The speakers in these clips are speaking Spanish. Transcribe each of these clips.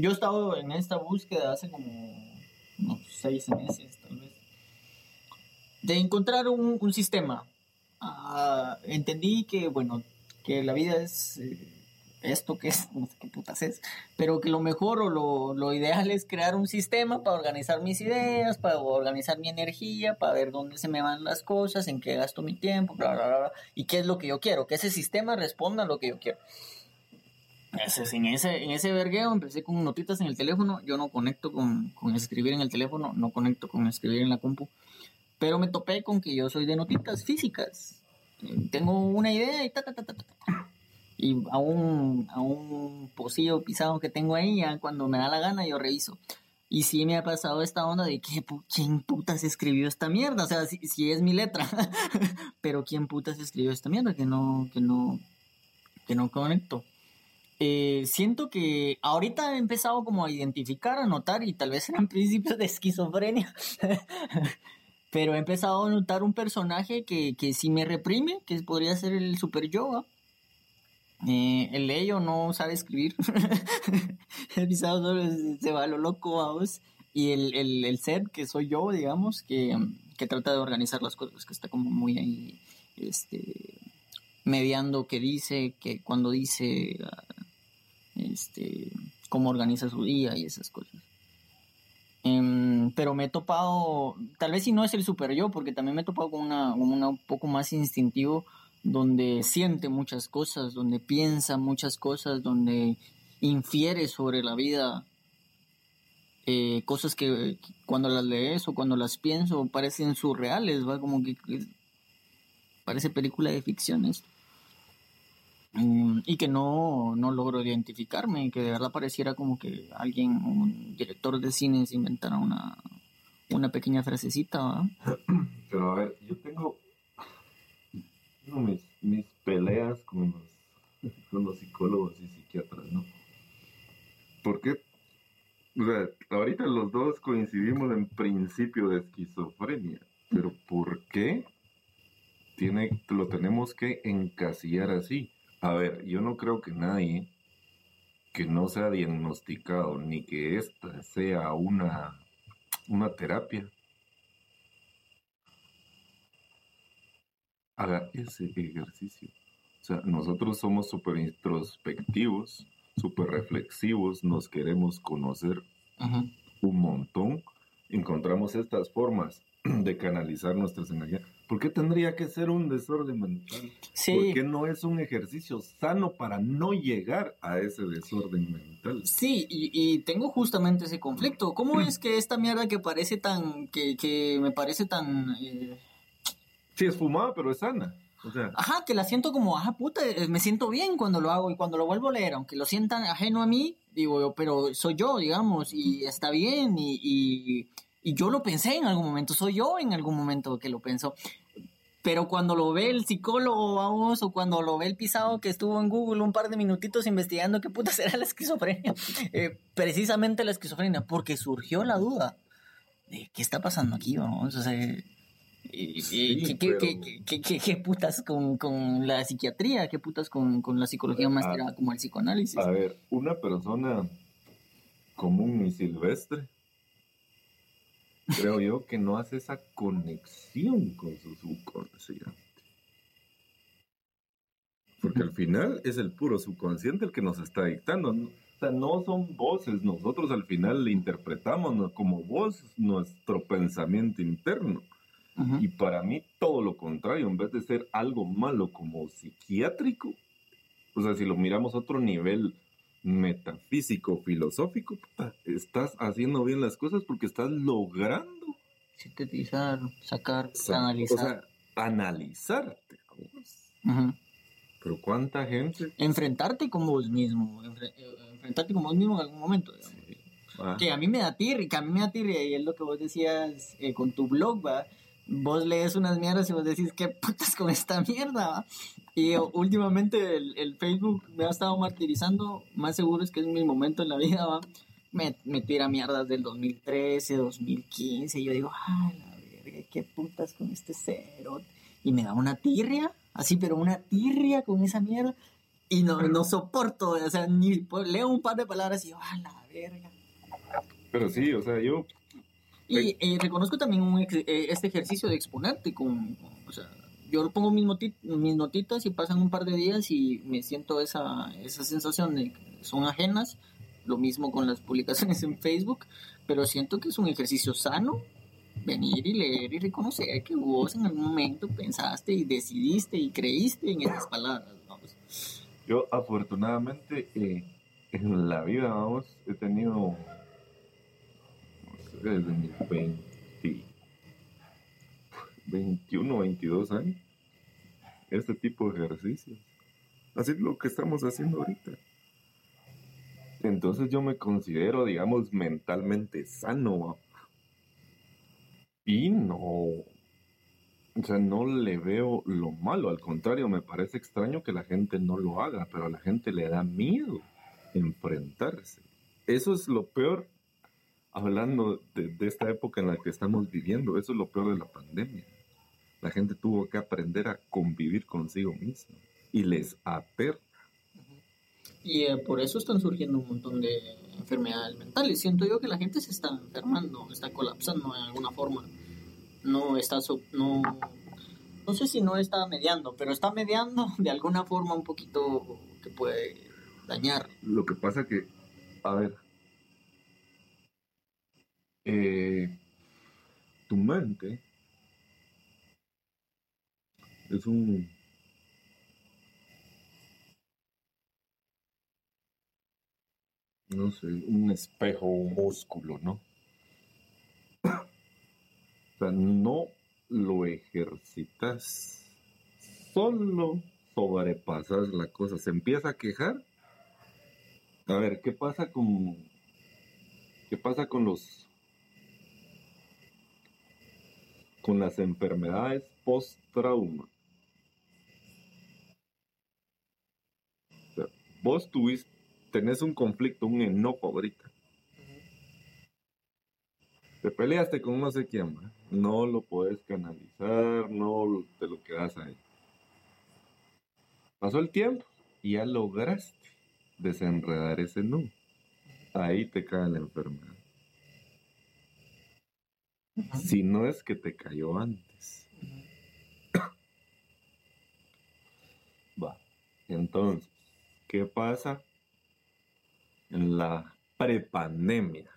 yo he estado en esta búsqueda hace como seis meses, tal vez, de encontrar un, un sistema. Ah, entendí que, bueno, que la vida es eh, esto que es, no sé qué putas es, pero que lo mejor o lo, lo, ideal es crear un sistema para organizar mis ideas, para organizar mi energía, para ver dónde se me van las cosas, en qué gasto mi tiempo, bla, bla, bla, y qué es lo que yo quiero, que ese sistema responda a lo que yo quiero. Ese, en, ese, en ese vergueo empecé con notitas en el teléfono, yo no conecto con, con escribir en el teléfono, no conecto con escribir en la compu, pero me topé con que yo soy de notitas físicas. Tengo una idea y ta, ta, ta, ta, ta y a un, a un pocillo pisado que tengo ahí, ya cuando me da la gana yo reviso. Y sí me ha pasado esta onda de que quién putas escribió esta mierda, o sea, si, es mi letra, pero quién putas escribió esta mierda que no, que no, que no conecto. Eh, siento que ahorita he empezado como a identificar, a notar, y tal vez eran principios de esquizofrenia, pero he empezado a notar un personaje que, que sí me reprime, que podría ser el super yo, eh, el ello no sabe escribir. el pisado solo se va a lo loco a vos. Y el, el, el que soy yo, digamos, que, que, trata de organizar las cosas, que está como muy ahí, este, mediando qué dice, que cuando dice, este, cómo organiza su día y esas cosas. Em, pero me he topado, tal vez si no es el super yo, porque también me he topado con una, con una un poco más instintivo donde siente muchas cosas, donde piensa muchas cosas, donde infiere sobre la vida eh, cosas que cuando las lees o cuando las pienso parecen surreales, va como que, parece película de ficciones. Mm, y que no, no logro identificarme, que de verdad pareciera como que alguien, un director de cine, se inventara una, una pequeña frasecita. Pero a ver, yo tengo mis, mis peleas con los, con los psicólogos y psiquiatras, ¿no? Porque, o sea, ahorita los dos coincidimos en principio de esquizofrenia, pero ¿por qué tiene, lo tenemos que encasillar así? A ver, yo no creo que nadie que no sea diagnosticado ni que esta sea una, una terapia haga ese ejercicio. O sea, nosotros somos súper introspectivos, súper reflexivos, nos queremos conocer un montón. Encontramos estas formas de canalizar nuestras energías. ¿Por qué tendría que ser un desorden mental? Sí. ¿Por qué no es un ejercicio sano para no llegar a ese desorden mental? Sí, y, tengo justamente ese conflicto. ¿Cómo es que esta mierda que parece tan, que, que me parece tan... Eh, Sí, es fumada, pero es sana. Ajá, que la siento como, ajá, puta, eh, me siento bien cuando lo hago y cuando lo vuelvo a leer, aunque lo sientan ajeno a mí, digo yo, pero soy yo, digamos, y está bien, y, y, y yo lo pensé en algún momento, soy yo en algún momento que lo pensó. Pero cuando lo ve el psicólogo, vamos, o cuando lo ve el pisado que estuvo en Google un par de minutitos investigando qué puta será la esquizofrenia, eh, precisamente la esquizofrenia, porque surgió la duda de qué está pasando aquí, vamos, o sea, ¿qué, qué, putas con, con, la psiquiatría? ¿Qué putas con, con la psicología más ah. como el psicoanálisis? A ver, una persona común y silvestre, creo yo que no hace esa conexión con su subconsciente. Porque al final es el puro subconsciente el que nos está dictando. O sea, no son voces, nosotros al final le interpretamos como voz nuestro pensamiento interno. Y para mí todo lo contrario, en vez de ser algo malo como psiquiátrico, o sea, si lo miramos a otro nivel metafísico, filosófico, estás haciendo bien las cosas porque estás logrando sintetizar, sacar, analizar. O sea, analizarte. Pero cuánta gente. Enfrentarte con vos mismo, eh, enfrentarte con vos mismo en algún momento. Ah. Que a mí me da tirria, que a mí me da tirria, y es lo que vos decías eh, con tu blog, va vos lees unas mierdas y vos decís, ¿qué putas con esta mierda? Y últimamente el, Facebook me ha estado martirizando, más seguro es que es mi momento en la vida, ¿va? Me, me tira mierdas del 2013, 2015, y yo digo, ay, la verga, ¿qué putas con este cero? Y me da una tirria, así, pero una tirria con esa mierda. Y no, no soporto, o sea, ni pues, leo un par de palabras y yo, a la verga. Pero sí, o sea, yo... Y eh, reconozco también un ex- eh, este ejercicio de exponerte con, o sea, yo pongo mis, mis notitas y pasan un par de días y me siento esa, esa sensación de que son ajenas, lo mismo con las publicaciones en Facebook, pero siento que es un ejercicio sano venir y leer y reconocer que vos en algún momento pensaste y decidiste y creíste en esas palabras, vamos. Yo afortunadamente eh, en la vida, vamos, he tenido, desde mis 20, 21, 22 años, este tipo de ejercicios. Así es lo que estamos haciendo ahorita. Entonces yo me considero, digamos, mentalmente sano. Y no, o sea, no le veo lo malo, al contrario, me parece extraño que la gente no lo haga, pero a la gente le da miedo enfrentarse. Eso es lo peor, hablando de, de esta época en la que estamos viviendo, eso es lo peor de la pandemia. La gente tuvo que aprender a convivir consigo misma y les aterra. Y eh, por eso están surgiendo un montón de enfermedades mentales. Siento yo que la gente se está enfermando, está colapsando en alguna forma. No está, so- no, no sé si no está mediando, pero está mediando de alguna forma un poquito que puede dañar. Lo que pasa que, a ver, eh, tu mente es un... No sé, un espejo, un músculo, ¿no? O sea, no lo ejercitas, solo sobrepasas la cosa. Se empieza a quejar a ver, ¿qué pasa con qué pasa con los con las enfermedades post trauma? vos tuviste tenés un conflicto, un enojo ahorita. Te peleaste con no sé quién, ¿va? no lo puedes canalizar, no te lo quedas ahí. Pasó el tiempo y ya lograste desenredar ese nudo. Ahí te cae la enfermedad. Si no es que te cayó antes. Va. Entonces, ¿qué pasa en la prepandemia?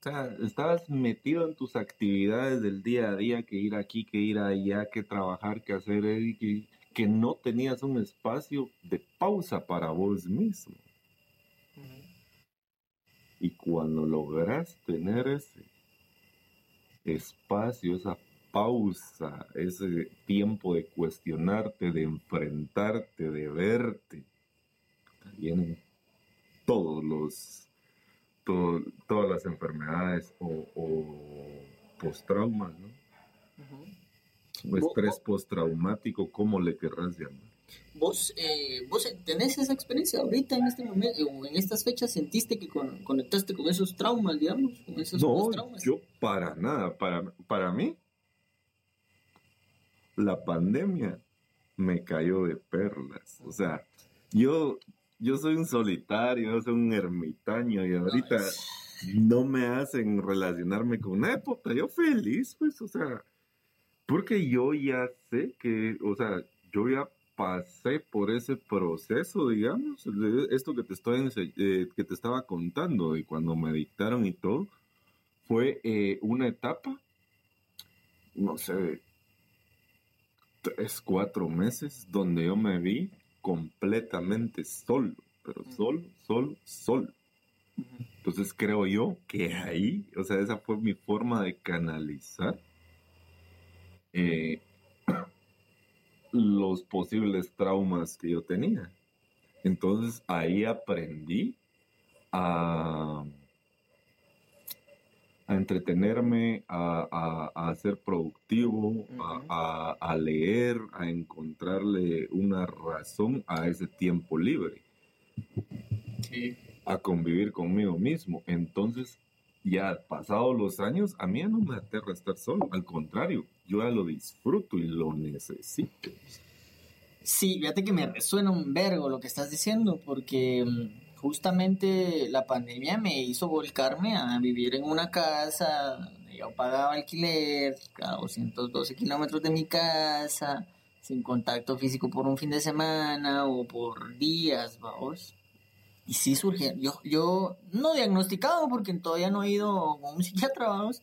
O sea, estabas metido en tus actividades del día a día, que ir aquí, que ir allá, que trabajar, que hacer, eh, que, que no tenías un espacio de pausa para vos mismo. Y cuando logras tener ese espacio, esa pausa, ese tiempo de cuestionarte, de enfrentarte, de verte, vienen todos los, to- todas las enfermedades o, o postraumas, ¿no? O estrés postraumático, como le querrás llamar. ¿Vos, eh, ¿Vos tenés esa experiencia ahorita en este momento o en estas fechas? ¿Sentiste que con- conectaste con esos traumas, digamos? Con esos No, traumas? yo para nada. Para, para mí, la pandemia me cayó de perlas. O sea, yo, yo soy un solitario, yo soy un ermitaño y ahorita no me hacen relacionarme con una época. Yo feliz, pues, o sea, porque yo ya sé que, o sea, yo ya pasé por ese proceso, digamos, esto que te estoy eh, que te estaba contando de cuando me dictaron y todo, fue eh, una etapa, no sé, tres, cuatro meses, donde yo me vi completamente solo, pero solo, solo, solo. Entonces creo yo que ahí, o sea, esa fue mi forma de canalizar eh, los posibles traumas que yo tenía. Entonces ahí aprendí a, a entretenerme, a, a- a ser productivo, a, a- a leer, a encontrarle una razón a ese tiempo libre Sí. a convivir conmigo mismo. Entonces, ya pasados los años, a mí ya no me aterra estar solo. Al contrario, yo ya lo disfruto y lo necesito. Sí, fíjate que me resuena un vergo lo que estás diciendo, porque mm, justamente la pandemia me hizo volcarme a vivir en una casa donde yo pagaba alquiler a 212 kilómetros de mi casa, sin contacto físico por un fin de semana o por días, vamos. Y sí surgieron, yo, yo no diagnosticado porque todavía no he ido con un psiquiatra, vamos,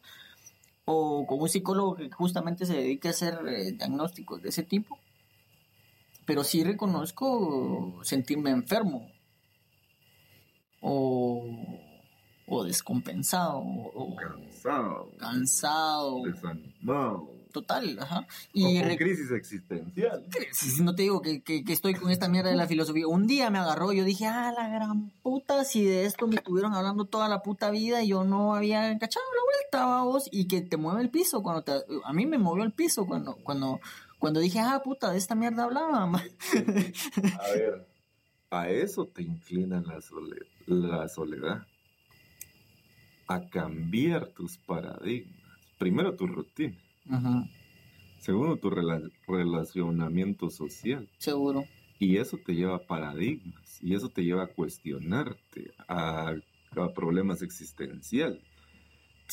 o con un psicólogo que justamente se dedique a hacer eh, diagnósticos de ese tipo. Pero sí reconozco sentirme enfermo. O, o descompensado o cansado, cansado, desanimado. Total, ajá. Y con crisis existencial. No te digo que, que, que, estoy con esta mierda de la filosofía. Un día me agarró, yo dije, ah, la gran puta, si de esto me estuvieron hablando toda la puta vida y yo no había cachado la vuelta, vos, y que te mueve el piso cuando te... A mí me movió el piso cuando, cuando cuando dije, ah, puta, de esta mierda hablaba. a ver, a eso te inclina la, la soledad. A cambiar tus paradigmas. Primero tu rutina. Segundo tu relacionamiento social. Seguro. Y eso te lleva a paradigmas. Y eso te lleva a cuestionarte, a, a problemas existenciales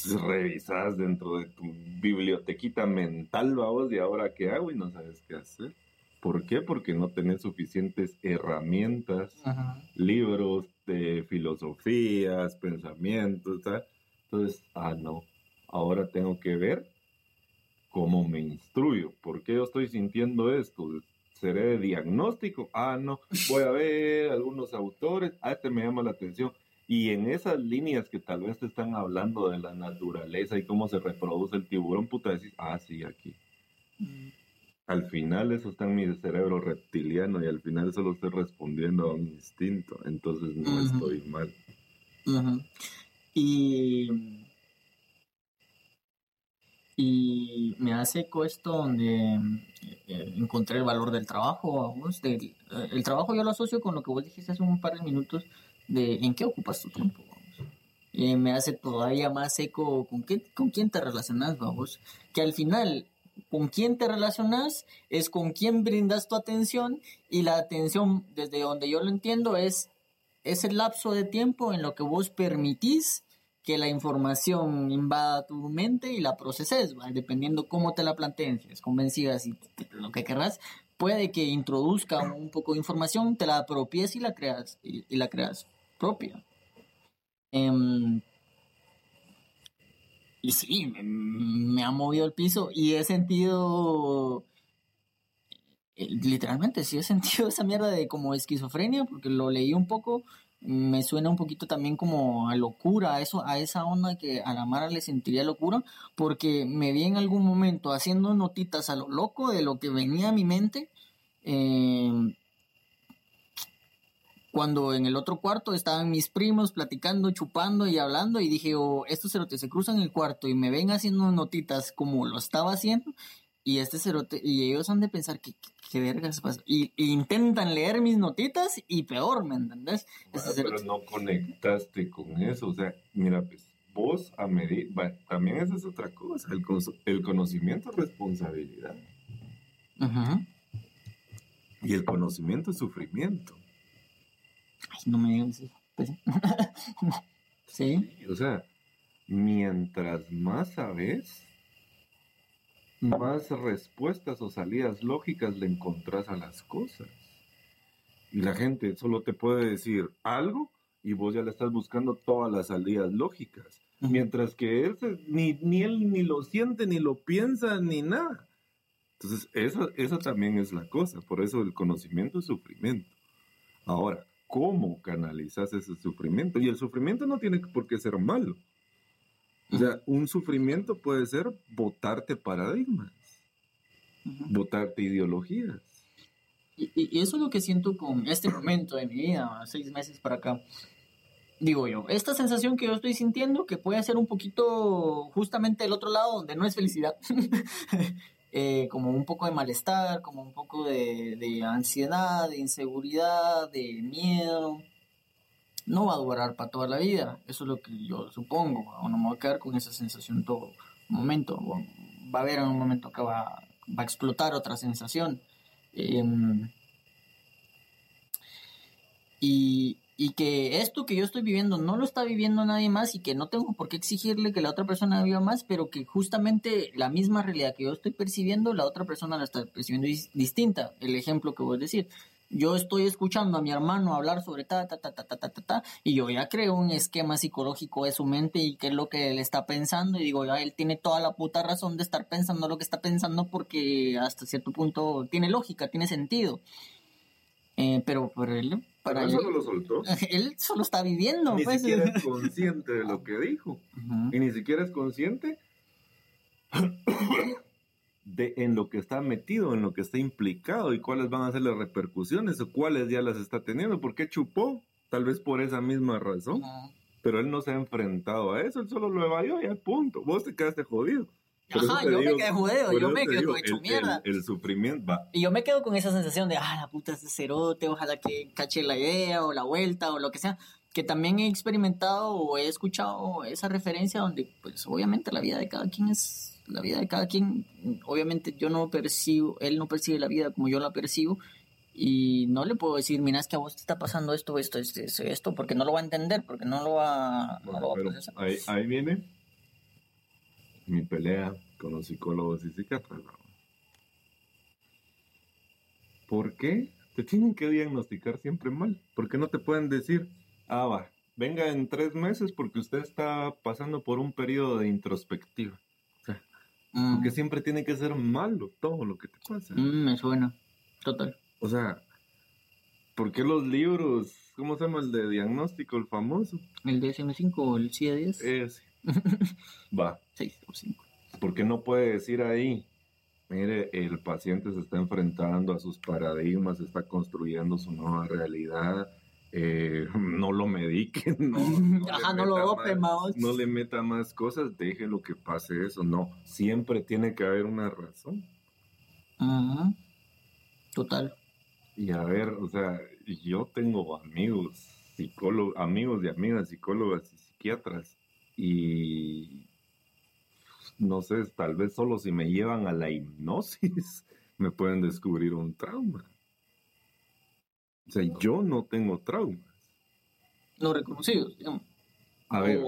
revisas dentro de tu bibliotequita mental, vamos, y ahora qué hago y no sabes qué hacer. ¿Por qué? Porque no tenés suficientes herramientas, libros de filosofías, pensamientos. Entonces, ah, no, ahora tengo que ver cómo me instruyo. ¿Por qué yo estoy sintiendo esto? ¿Seré de diagnóstico? Ah, no, voy a ver algunos autores, ah, este me llama la atención y en esas líneas que tal vez te están hablando de la naturaleza y cómo se reproduce el tiburón, puta, decís, ah, sí, aquí. Mm. Al final eso está en mi cerebro reptiliano y al final solo estoy respondiendo a un instinto, entonces no estoy mal. Y y me hace eco esto donde eh, encontré el valor del trabajo. Eh, el trabajo yo lo asocio con lo que vos dijiste hace un par de minutos de en qué ocupas tu tiempo. Y me hace todavía más eco con, qué, con quién te relacionas, vamos. Que al final, con quién te relacionas es con quién brindas tu atención y la atención, desde donde yo lo entiendo, es ese lapso de tiempo en lo que vos permitís que la información invada tu mente y la proceses, dependiendo cómo te la planteen, si es convencida, si lo que querrás, puede que introduzca un poco de información, te la apropies y la creas, y la creas propia. Em, y sí, me, ha movido el piso y he sentido, eh, literalmente, sí he sentido esa mierda de como esquizofrenia, porque lo leí un poco, me suena un poquito también como a locura, a, eso, a esa onda que a la Mara le sentiría locura, porque me vi en algún momento haciendo notitas a lo loco de lo que venía a mi mente. Eh, cuando en el otro cuarto estaban mis primos platicando, chupando y hablando y dije, oh, estos cerotes se cruzan el cuarto y me ven haciendo notitas como lo estaba haciendo y este cerote, y ellos han de pensar que qué vergas pasa y, intentan leer mis notitas y peor, ¿me entendés? Este pero no conectaste con eso, o sea, mira, pues vos a medir, también esa es otra cosa, el, el conocimiento es responsabilidad. Y el conocimiento es sufrimiento. Ay, no me digas eso. Pues, sí. O sea, mientras más sabes, más respuestas o salidas lógicas le encontrás a las cosas. Y la gente solo te puede decir algo y vos ya le estás buscando todas las salidas lógicas. Mientras que él ni, ni él ni lo siente, ni lo piensa, ni nada. Entonces, esa, esa también es la cosa. Por eso el conocimiento es sufrimiento. Ahora, cómo canalizas ese sufrimiento. Y el sufrimiento no tiene por qué ser malo. O sea, un sufrimiento puede ser votarte paradigmas, votarte ideologías. Y, eso es lo que siento con este momento de mi vida, seis meses para acá. Digo yo, esta sensación que yo estoy sintiendo, que puede ser un poquito justamente el otro lado, donde no es felicidad, Eh, como un poco de malestar, como un poco de, ansiedad, de inseguridad, de miedo. No va a durar para toda la vida, eso es lo que yo supongo, no me voy a quedar con esa sensación todo momento, va a haber en un momento que va, a explotar otra sensación. Em, y que esto que yo estoy viviendo no lo está viviendo nadie más y que no tengo por qué exigirle que la otra persona viva más, pero que justamente la misma realidad que yo estoy percibiendo, la otra persona la está percibiendo distinta. El ejemplo que voy a decir. Yo estoy escuchando a mi hermano hablar sobre ta, ta, ta, ta, ta, ta, ta, ta, y yo ya creo un esquema psicológico de su mente y qué es lo que él está pensando, y digo, ya él tiene toda la puta razón de estar pensando lo que está pensando porque hasta cierto punto tiene lógica, tiene sentido. Eh, pero por él para él, solo lo soltó. Él solo está viviendo. Ni pues. siquiera es consciente de lo que dijo. Y ni siquiera es consciente de en lo que está metido, en lo que está implicado y cuáles van a ser las repercusiones o cuáles ya las está teniendo. ¿Por qué chupó? Tal vez por esa misma razón. Pero él no se ha enfrentado a eso, él solo lo evadió y al punto. Vos te quedaste jodido. Ajá, yo me quedé judeo, yo me quedo hecho mierda. El, sufrimiento va. Y yo me quedo con esa sensación de, ah, la puta es de cerote, ojalá que cache la idea o la vuelta o lo que sea. Que también he experimentado o he escuchado esa referencia donde, pues, obviamente la vida de cada quien es la vida de cada quien. Obviamente yo no percibo, él no percibe la vida como yo la percibo. Y no le puedo decir, mira, es que a vos te está pasando esto, esto, esto, esto, porque no lo va a entender, porque no lo va, no lo va a. Ahí, ahí viene mi pelea con los psicólogos y psiquiatras. ¿Por qué te tienen que diagnosticar siempre mal? ¿Por qué no te pueden decir, ah, va, venga en tres meses porque usted está pasando por un periodo de introspectiva? Mm. porque siempre tiene que ser malo todo lo que te pasa. Mm, me suena, total. O sea, ¿por qué los libros, cómo se llama el de diagnóstico, el famoso? El DSM5 o el CIE10. Ese. Va. 6 o 5. Porque no puede decir ahí, mire, el paciente se está enfrentando a sus paradigmas, está construyendo su nueva realidad, eh, no lo medique, no, no, lo no le meta más cosas, deje lo que pase eso, no, siempre tiene que haber una razón. Total. Y a ver, o sea, yo tengo amigos, psicólogos, amigos y amigas psicólogas y psiquiatras, y no sé, tal vez solo si me llevan a la hipnosis me pueden descubrir un trauma. O sea, yo no tengo traumas. No reconocidos, digamos. A ver,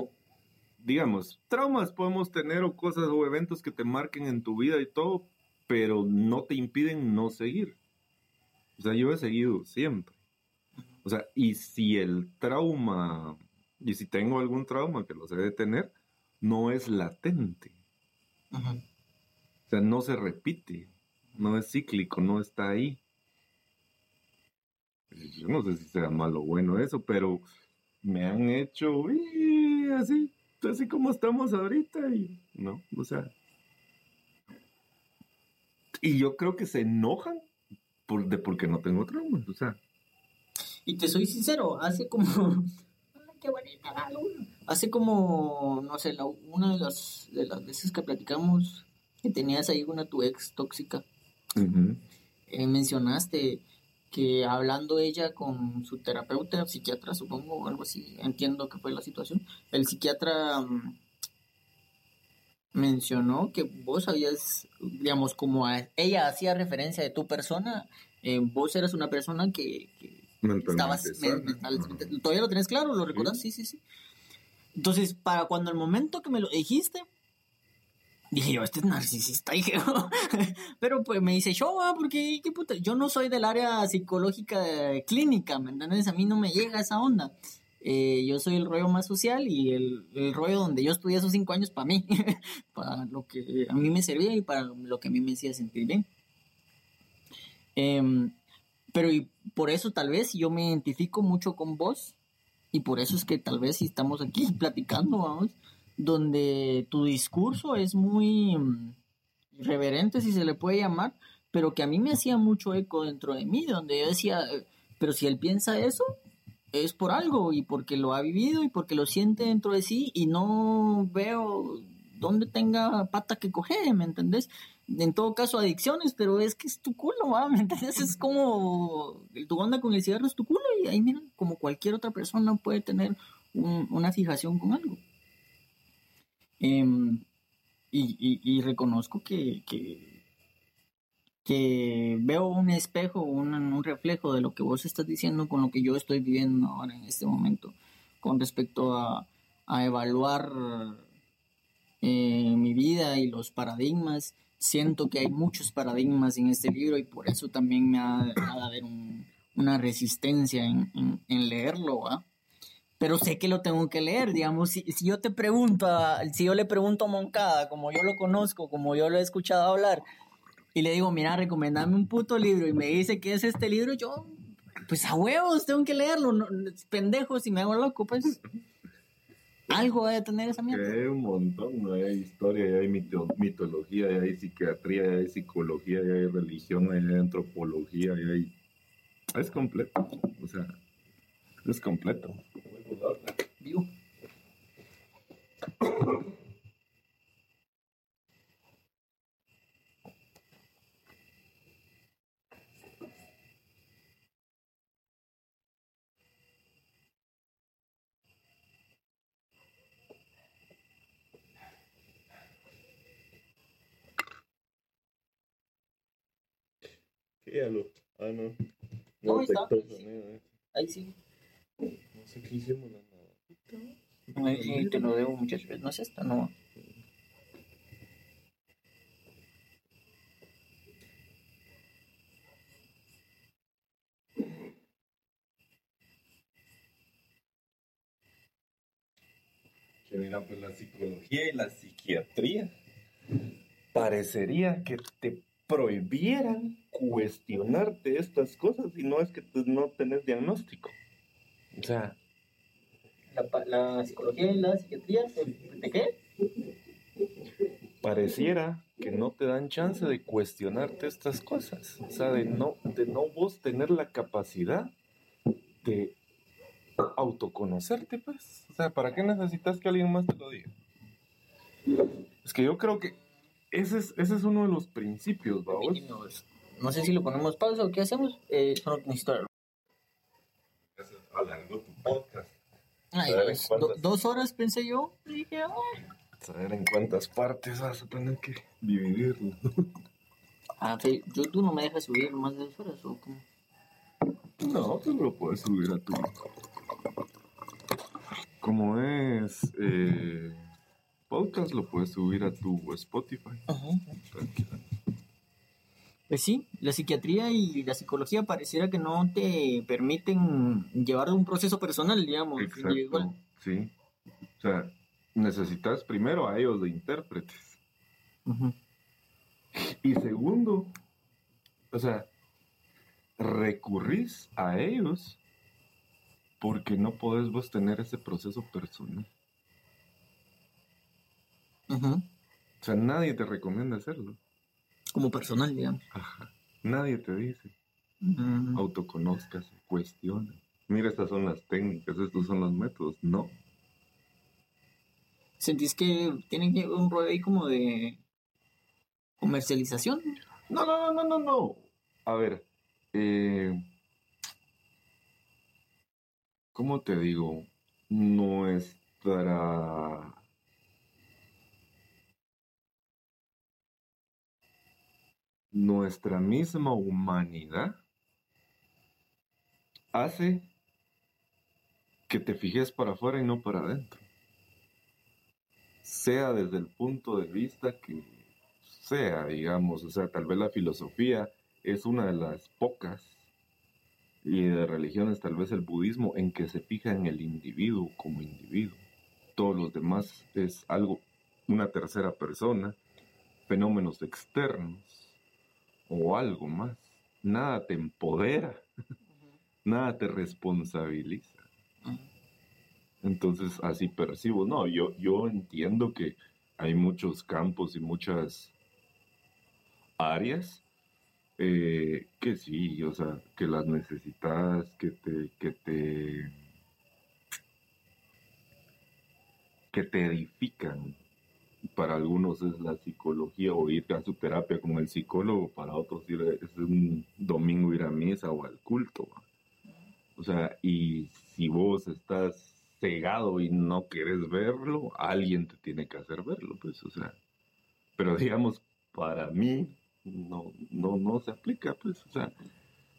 digamos, traumas podemos tener o cosas o eventos que te marquen en tu vida y todo, pero no te impiden no seguir. O sea, yo he seguido siempre. O sea, y si el trauma, y si tengo algún trauma que lo sé de tener, no es latente. O sea, no se repite, no es cíclico, no está ahí. Yo no sé si sea malo o bueno eso, pero me han hecho así, así como estamos ahorita y no, o sea. Y yo creo que se enojan por, de porque no tengo traumas, o sea. Y te soy sincero, hace como qué bonita Hace como, no sé, una de las, de las veces que platicamos, que tenías ahí una tu ex tóxica, eh, mencionaste que hablando ella con su terapeuta, psiquiatra, supongo, algo así, entiendo que fue la situación, el psiquiatra mm, mencionó que vos habías, digamos, como ella hacía referencia de tu persona, eh, vos eras una persona que Estabas ¿Todavía lo tenés claro? ¿Lo recuerdas? Sí. sí, sí, Entonces, para cuando el momento que me lo dijiste, dije yo, este es narcisista, dije Pero pues me dice, yo, porque qué yo no soy del área psicológica clínica, ¿me entiendes? A mí no me llega esa onda. Eh, yo soy el rollo más social y el, rollo donde yo estudié esos cinco años para mí, para lo que a mí me servía y para lo que a mí me hacía sentir bien. Eh, pero y por eso tal vez yo me identifico mucho con vos y por eso es que tal vez si estamos aquí platicando, vamos, donde tu discurso es muy mm, irreverente, si se le puede llamar, pero que a mí me hacía mucho eco dentro de mí, donde yo decía, eh, pero si él piensa eso, es por algo y porque lo ha vivido y porque lo siente dentro de sí y no veo dónde tenga pata que coger, ¿me entendés? en todo caso adicciones, pero es que es tu culo, ¿va? ¿me entiendes? Es como tu onda con el cigarro es tu culo y ahí miren, como cualquier otra persona puede tener una fijación con algo. Em, y, y, reconozco que, que, veo un espejo, un, reflejo de lo que vos estás diciendo con lo que yo estoy viviendo ahora en este momento, con respecto a, evaluar eh, mi vida y los paradigmas. Siento que hay muchos paradigmas en este libro y por eso también me ha haber un, una resistencia en, leerlo. Pero sé que lo tengo que leer, digamos, si, si yo te pregunto, a- si yo le pregunto a Moncada, como yo lo conozco, como yo lo he escuchado hablar, y le digo, mira, recomendame un puto libro, y me dice que es este libro, yo, pues a huevos, tengo que leerlo, no, pendejo, si me hago loco, pues, algo debe tener esa mierda. hay un montón, ¿no? hay historia, hay mito- mitología, hay psiquiatría, hay psicología, hay religión, hay antropología, hay... Es completo, o sea, es completo. ¿Qué ya lo? Ah, no. No, ahí está. detectó sonido, eh. Ahí sí. No sé qué hicimos la Ahí te lo debo muchas veces, no es esta, no. Que mira, pues la psicología y la psiquiatría parecería que te prohibieran cuestionarte estas cosas y no es que no tenés diagnóstico. O sea, La, psicología y la psiquiatría, ¿de qué? pareciera que no te dan chance de cuestionarte estas cosas. O sea, de no, de no vos tener la capacidad de autoconocerte, pues. O sea, ¿para qué necesitas que alguien más te lo diga? Es que yo creo que ese es, ese es uno de los principios, ¿va vos? Permítenos, No sé si lo ponemos pausa o qué hacemos. Eh, solo necesito. Alargó tu podcast. Ay, ver, dos, ¿cuántas? do- dos horas pensé yo. y dije, ah. Saber en cuántas partes vas a tener que dividirlo. Ah, fe- YouTube no me deja subir más de dos horas o cómo. No, pues lo puedes subir a tu. Como es eh, podcast, lo puedes subir a tu Spotify. Tranquila. Pues sí, la psiquiatría y la psicología pareciera que no te permiten llevar un proceso personal, digamos, individual. Exacto, sí. O sea, necesitas primero a ellos de intérpretes. Ujú. Y segundo, o sea, recurrís a ellos porque no podés vos tener ese proceso personal. Ujú. O sea, nadie te recomienda hacerlo. Como personal, digamos. Ajá. Nadie te dice. Ujú. Autoconózcase, cuestiona. Mira, estas son las técnicas, estos son los métodos. No. ¿Sentís que tienen que un rollo ahí como de comercialización? No, no, no, no, no, no. A ver, eh, ¿cómo te digo? Nuestra... Nuestra misma humanidad hace que te fijes para afuera y no para adentro. Sea desde el punto de vista que sea, digamos, o sea, tal vez la filosofía es una de las pocas y de religiones tal vez el budismo en que se fija en el individuo como individuo. Todos los demás es algo, una tercera persona, fenómenos externos o algo más. Nada te empodera, nada te responsabiliza. Entonces así percibo. No, yo, yo entiendo que hay muchos campos y muchas áreas eh, que sí, o sea, que las necesitas, que te, que te, que te edifican. Para algunos es la psicología o ir a su terapia con el psicólogo, para otros es un domingo ir a misa o al culto. O sea, y si vos estás cegado y no quieres verlo, alguien te tiene que hacer verlo, pues, o sea. Pero digamos, para mí, no, no, no se aplica, pues, o sea,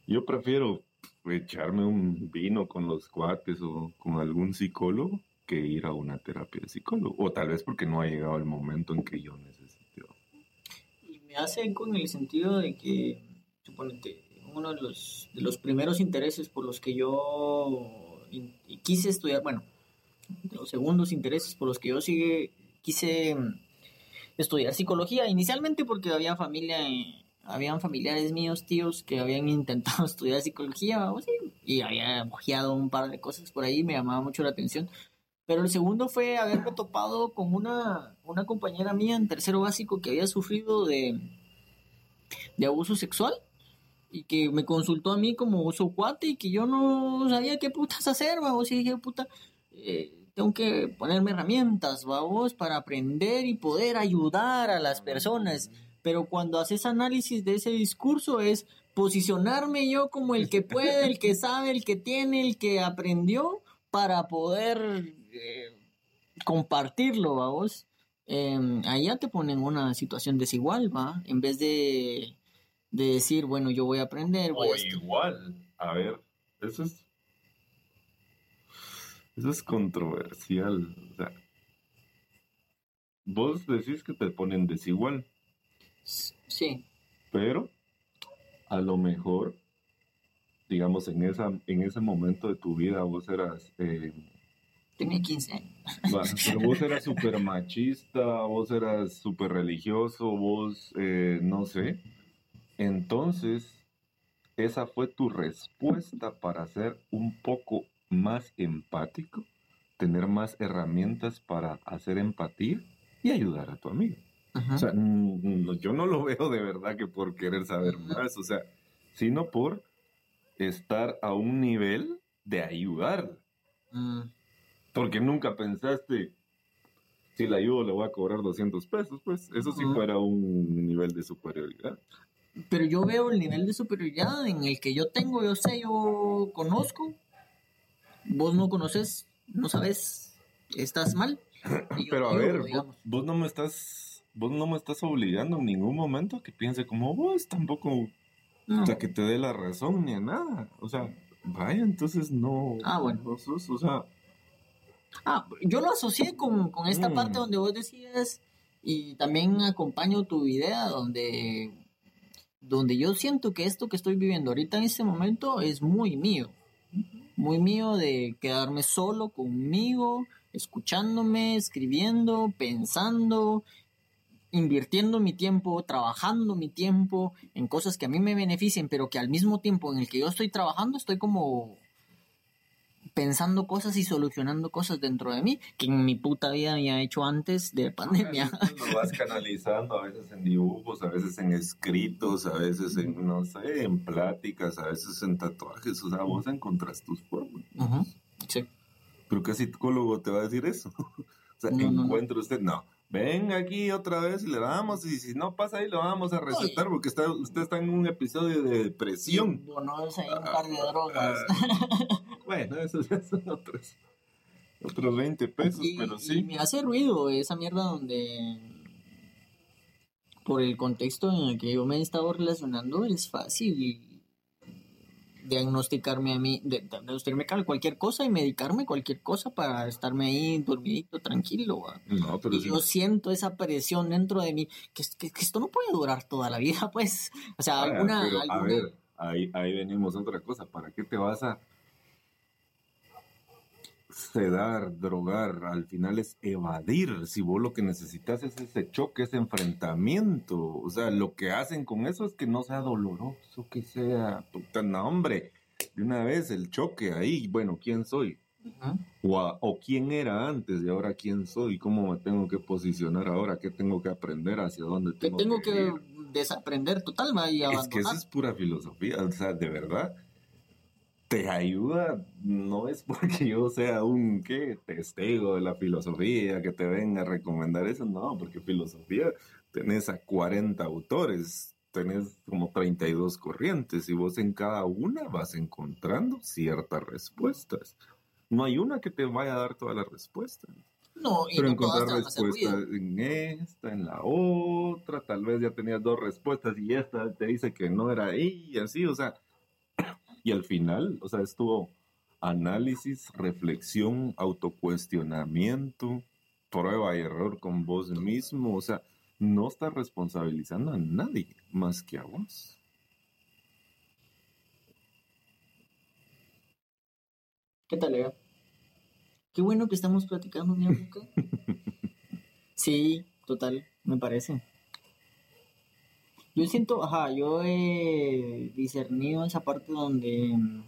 yo prefiero echarme un vino con los cuates o con algún psicólogo que ir a una terapia de psicólogo, o tal vez porque no ha llegado el momento en que yo necesito. Y me hace con el sentido de que, suponete, uno de los, de los primeros intereses por los que yo quise estudiar, bueno, de los segundos intereses por los que yo sigue, quise mm, estudiar psicología, inicialmente porque había familia, habían familiares míos, tíos, que habían intentado estudiar psicología o así, y había ojeado un par de cosas por ahí, me llamaba mucho la atención. Pero el segundo fue haberme topado con una, una compañera mía en tercero básico que había sufrido de, de abuso sexual y que me consultó a mí como su cuate y que yo no sabía qué putas hacer, vamos, y dije, puta, eh, tengo que ponerme herramientas, vamos, para aprender y poder ayudar a las personas. Pero cuando haces análisis de ese discurso es posicionarme yo como el que puede, el que sabe, el que tiene, el que aprendió para poder eh, compartirlo, vamos. Eh, ahí ya te ponen en una situación desigual, va, en vez de, de decir, bueno, yo voy a aprender, voy a O estu- igual, a ver, eso es. Eso es controversial. O sea, vos decís que te ponen desigual, Sí, pero a lo mejor, digamos, en, esa, en ese momento de tu vida vos eras. eh, tenía 15 años. pero vos eras súper machista, vos eras súper religioso, vos, eh, no sé. Entonces, esa fue tu respuesta para ser un poco más empático, tener más herramientas para hacer empatía y ayudar a tu amigo. Ajá. O sea, mm, no, yo no lo veo de verdad que por querer saber más, o sea, sino por estar a un nivel de ayudar. Mm, Porque nunca pensaste, si la ayudo le voy a cobrar 200 pesos, pues eso sí Ujú. fuera un nivel de superioridad. Pero yo veo el nivel de superioridad en el que yo tengo, yo sé, yo conozco. Vos no conoces, no sabes, estás mal. Pero a ayudo, ver, vos, vos no me estás, vos no me estás obligando en ningún momento a que piense como vos, tampoco, No. o sea, que te dé la razón ni a nada. O sea, vaya, entonces no. Ah, bueno. no sos, o sea, Ah, yo lo asocié con, con esta Mm. parte donde vos decías y también acompaño tu idea donde, donde yo siento que esto que estoy viviendo ahorita en este momento es muy mío. Muy mío de quedarme solo conmigo, escuchándome, escribiendo, pensando, invirtiendo mi tiempo, trabajando mi tiempo en cosas que a mí me beneficien, pero que al mismo tiempo en el que yo estoy trabajando estoy como pensando cosas y solucionando cosas dentro de mí que en mi puta vida había hecho antes de pandemia. Lo vas canalizando a veces en dibujos, a veces en escritos, a veces en, no sé, en pláticas, a veces en tatuajes. O sea, vos encontrás tus formas. Ujú, Sí. Pero ¿qué psicólogo te va a decir eso? o sea, No, no, no. encuentre usted, no. Ven aquí otra vez y le damos, y si no pasa ahí, lo vamos a recetar porque está, usted está en un episodio de depresión. Bueno, es ahí un par de drogas. Bueno, eso ya son otros, otros 20 pesos, Y, pero y sí. me hace ruido esa mierda donde por el contexto en el que yo me he estado relacionando es fácil diagnosticarme a mí, de- diagnosticarme cualquier cosa y medicarme cualquier cosa para estarme ahí dormidito, tranquilo. No, pero Y sí. yo siento esa presión dentro de mí, que, es- que- que esto no puede durar toda la vida, pues. O sea, Ah, alguna... pero, a alguna- ver, ahí, ahí venimos a otra cosa. ¿Para qué te vas a sedar, drogar? Al final es evadir. Si vos lo que necesitas es ese choque, ese enfrentamiento. O sea, lo que hacen con eso es que no sea doloroso, que sea... Puta, no, hombre. De una vez el choque ahí. Bueno, ¿quién soy? O, a- o quién era antes y ahora quién soy, cómo me tengo que posicionar ahora, qué tengo que aprender, hacia dónde tengo, tengo que que ir. desaprender total, y Es que abandonar. eso es pura filosofía, o sea, de verdad. Te ayuda, no es porque yo sea un, ¿qué? Testigo de la filosofía, que te venga a recomendar eso, no, porque filosofía tenés a 40 autores, tenés como 32 corrientes y vos en cada una vas encontrando ciertas respuestas. No hay una que te vaya a dar todas las respuestas. No, y Pero no encontrar te van a hacer respuesta ruido. en esta, en la otra, tal vez ya tenías dos respuestas y esta te dice que no era ahí y así, o sea, y al final, o sea, estuvo análisis, reflexión, autocuestionamiento, prueba y error con vos mismo, o sea, no estás responsabilizando a nadie más que a vos. ¿Qué tal, Eva? Qué bueno que estamos platicando, mi boca. Sí, total, me parece. Yo siento, ajá, yo he discernido esa parte donde mm,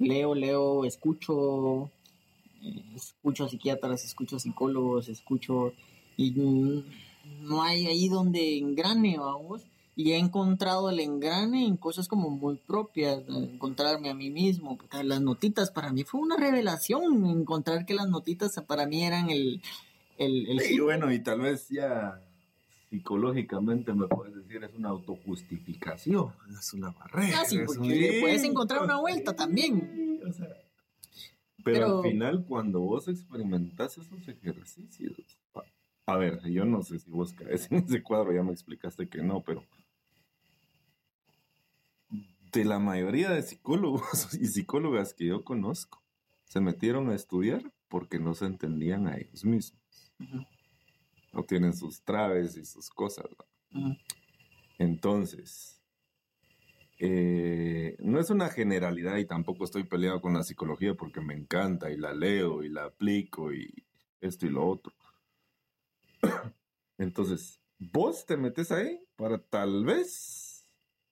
leo, leo, escucho, eh, escucho a psiquiatras, escucho a psicólogos, escucho y mm, no hay ahí donde engrane, vamos. Y he encontrado el engrane en cosas como muy propias, encontrarme a mí mismo. porque Las notitas para mí fue una revelación, encontrar que las notitas para mí eran el... el, el Y bueno, y tal vez ya psicológicamente me puedes decir es una autojustificación, es una barrera. Ah, sí, es porque un- le puedes encontrar una vuelta también. O sea, pero, Pero- al final, cuando vos experimentas esos ejercicios, a, a ver, yo no sé si vos caes en ese cuadro, ya me explicaste que no, pero de la mayoría de psicólogos y psicólogas que yo conozco, se metieron a estudiar porque no se entendían a ellos mismos. Ujú, No tienen sus traves y sus cosas. Entonces, eh, no es una generalidad y tampoco estoy peleado con la psicología porque me encanta y la leo y la aplico y esto y lo otro. Entonces, vos te metes ahí para tal vez,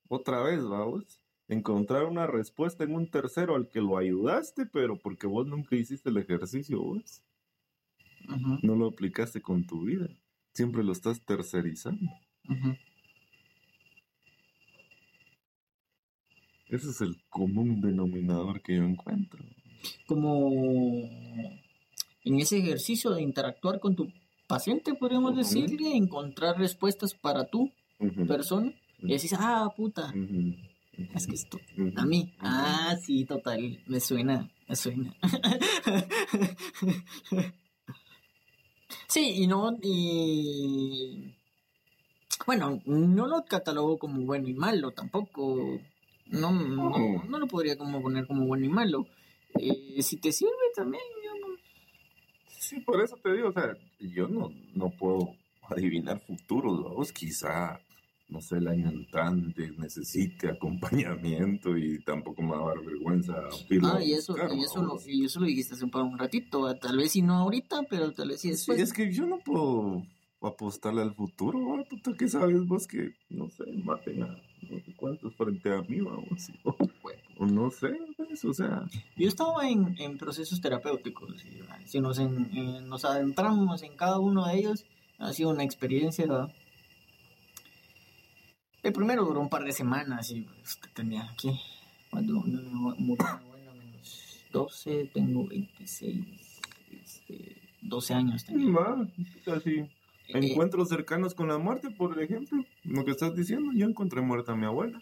otra vez, vamos, encontrar una respuesta en un tercero al que lo ayudaste, pero porque vos nunca hiciste el ejercicio, vos No lo aplicaste con tu vida. Siempre lo estás tercerizando. Ese es el común denominador que yo encuentro. Como en ese ejercicio de interactuar con tu paciente, podríamos decirle, encontrar respuestas para tu persona. Y decís, ah, puta, es que esto, a mí. Ah, sí, total, me suena, me suena. Sí, y no, y bueno, no lo catalogo como bueno y malo tampoco. No, no, no lo podría como poner como bueno y malo. Eh, si te sirve también, yo no- Sí, por eso te digo, o sea, yo no, no puedo adivinar futuros, vamos, quizá, no sé, el año entrante necesite acompañamiento y tampoco me va a dar vergüenza Ah, y eso, buscar, y eso, lo, y eso lo dijiste hace un, un ratito, ¿va? tal vez sí no ahorita, pero tal vez sí Sí, después. es que yo no puedo apostarle al futuro, ¿va? puta, ¿qué sabes vos que, no sé, maten a no sé cuántos frente a mí, vamos, o, o no sé, pues, o sea, Yo estaba en, en procesos terapéuticos. y, ah, si nos, en- en- nos adentramos en cada uno de ellos, ha sido una experiencia. ¿verdad? El primero duró un par de semanas y pues, tenía aquí. Cuando murió abuela, menos 12, tengo 26, este, 12 años. Tenía. va, así. Eh, Encuentros cercanos con la muerte, por ejemplo, lo que estás diciendo, yo encontré muerta a mi abuela.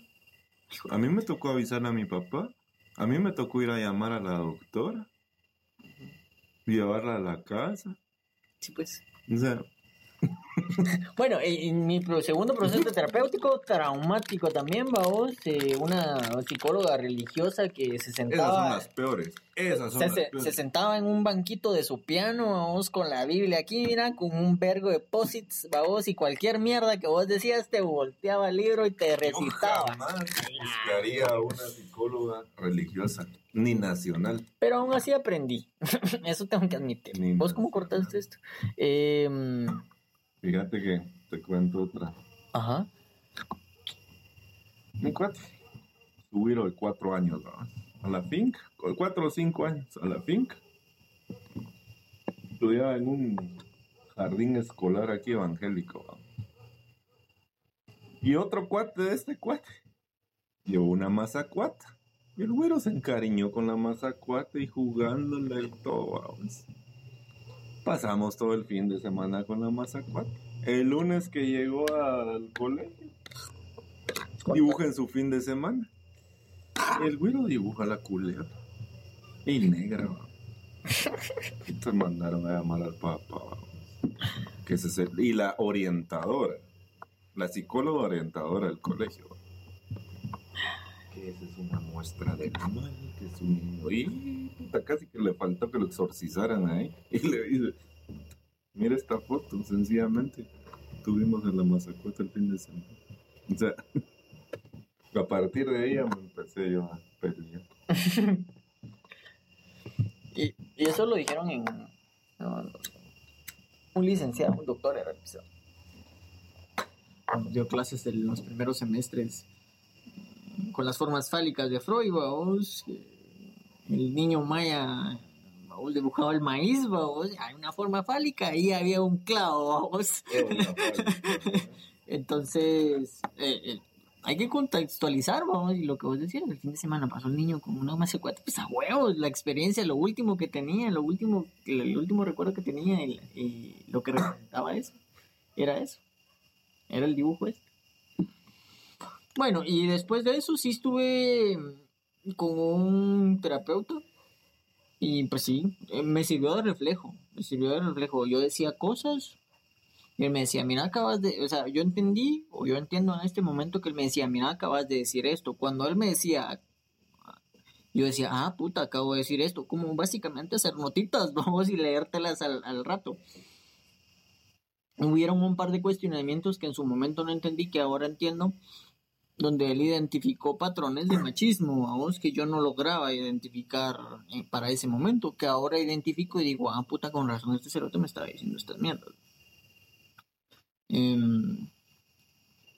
A mí me tocó avisarle a mi papá, a mí me tocó ir a llamar a la doctora, llevarla a la casa, sí, pues. o sea, Bueno, en mi segundo proceso terapéutico, traumático también, vamos, eh, una psicóloga religiosa que se esas son sentaba, las peores, esas son se, las se- peores. se sentaba en un banquito de su piano, vamos, con la Biblia aquí, mira, con un vergo de posits, vamos, y cualquier mierda que vos decías te volteaba el libro y te Yo recitaba. jamás buscaría a una psicóloga religiosa, ni nacional. Pero aún así aprendí, eso tengo que admitir. Ni ¿Vos cómo cortaste esto? Eh, Fíjate que te cuento otra. ajá, Mi cuatro. Subieron de cuatro años ¿no? a la finca, cuatro o cinco años a la finca. Estudiaba en un jardín escolar aquí evangélico. ¿no? Y otro cuate de este cuate llevó una mazacuata. Y el güero se encariñó con la mazacuata y jugándola y todo. vamos. Pasamos todo el fin de semana con la mazacuata. El lunes que llegó al colegio, dibuja en su fin de semana. El güero dibuja la culebra. Y negra, va. Y te mandaron a llamar al papá. Que es y la orientadora, la psicóloga orientadora del colegio. Que esa es una muestra de mal, que es un niño. Y puta, casi que le faltó que lo exorcizaran ahí. Y le dice, mira esta foto, sencillamente. Tuvimos en la mazacuata el fin de semana. O sea, a partir de ahí ya me empecé yo a pelear. Y, y eso lo dijeron en. no, no, un licenciado, un doctor era el pisado. Cuando dio clases en los primeros semestres con las formas fálicas de Freud, vamos, el niño maya vamos, dibujaba el maíz, vamos, hay una forma fálica, ahí había un clavo, vamos. Entonces, eh, eh, hay que contextualizar, vamos, y lo que vos decías, el fin de semana pasó el niño con una más cuatro, pues a huevos, la experiencia, lo último que tenía, lo último, el, el último recuerdo que tenía y, y lo que representaba eso, era eso, era el dibujo este. Bueno, y después de eso sí estuve con un terapeuta y pues sí, eh, me sirvió de reflejo, me sirvió de reflejo, yo decía cosas y él me decía, mira, acabas de, o sea, yo entendí, o yo entiendo en este momento que él me decía, mira, acabas de decir esto. Cuando él me decía, yo decía, ah, puta, acabo de decir esto, como básicamente hacer notitas, vamos, y leértelas al, al rato. Hubieron un par de cuestionamientos que en su momento no entendí, que ahora entiendo, donde él identificó patrones de machismo, vamos, que yo no lograba identificar eh, para ese momento, que ahora identifico y digo, ah, puta, con razón, este cerote me estaba diciendo estas mierdas. Em,